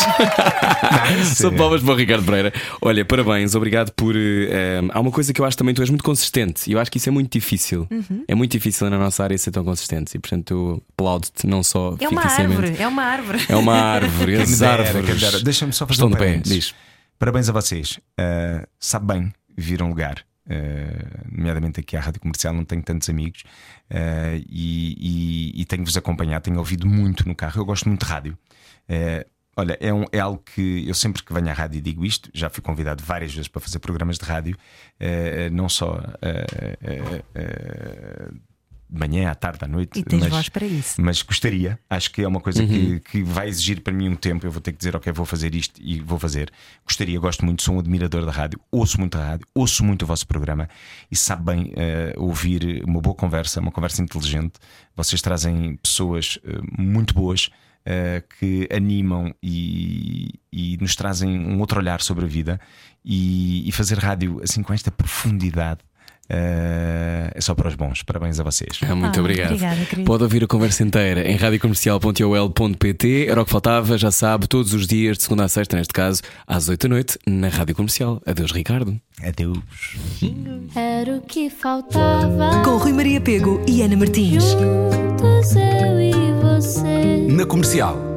São palmas para o Ricardo Pereira. Olha, parabéns, obrigado por. eh, há uma coisa que eu acho também, tu és muito consistente e eu acho que isso é muito difícil. É muito difícil na nossa área ser tão consistente e, portanto, eu aplaudo-te não só É uma árvore, é uma árvore. É uma árvore, as dera, árvores. Deixa-me só fazer Estão um de pé, diz. Parabéns a vocês. Uh, sabe bem vir a um lugar, uh, nomeadamente aqui à Rádio Comercial, não tenho tantos amigos uh, e, e- e tenho-vos acompanhado, tenho ouvido muito no carro. Eu gosto muito de rádio. Uh, olha, é, um- é algo que eu sempre que venho à rádio digo isto. Já fui convidado várias vezes para fazer programas de rádio, não só. Uh, uh, uh, de manhã, à tarde, à noite. E tens mas- voz para isso. mas gostaria, acho que é uma coisa que, que vai exigir para mim um tempo. Eu vou ter que dizer, ok, vou fazer isto e vou fazer. Gostaria, gosto muito, sou um admirador da rádio, ouço muito a rádio, ouço muito o vosso programa e sabe bem eh, ouvir uma boa conversa, uma conversa inteligente. Vocês trazem pessoas eh, muito boas. eh, que animam e, e nos trazem um outro olhar sobre a vida e, e fazer rádio assim com esta profundidade é só para os bons. Parabéns a vocês. Ah, muito Ah, obrigado. obrigada, querido. Pode ouvir a conversa inteira em radiocomercial.ol.pt. Era o que faltava, já sabe, todos os dias, de segunda a sexta, neste caso, às 8 da noite, na Rádio Comercial. Adeus, Ricardo. Adeus. Era o que faltava. Com Rui Maria Pego e Ana Martins. Juntos eu e você. Na comercial.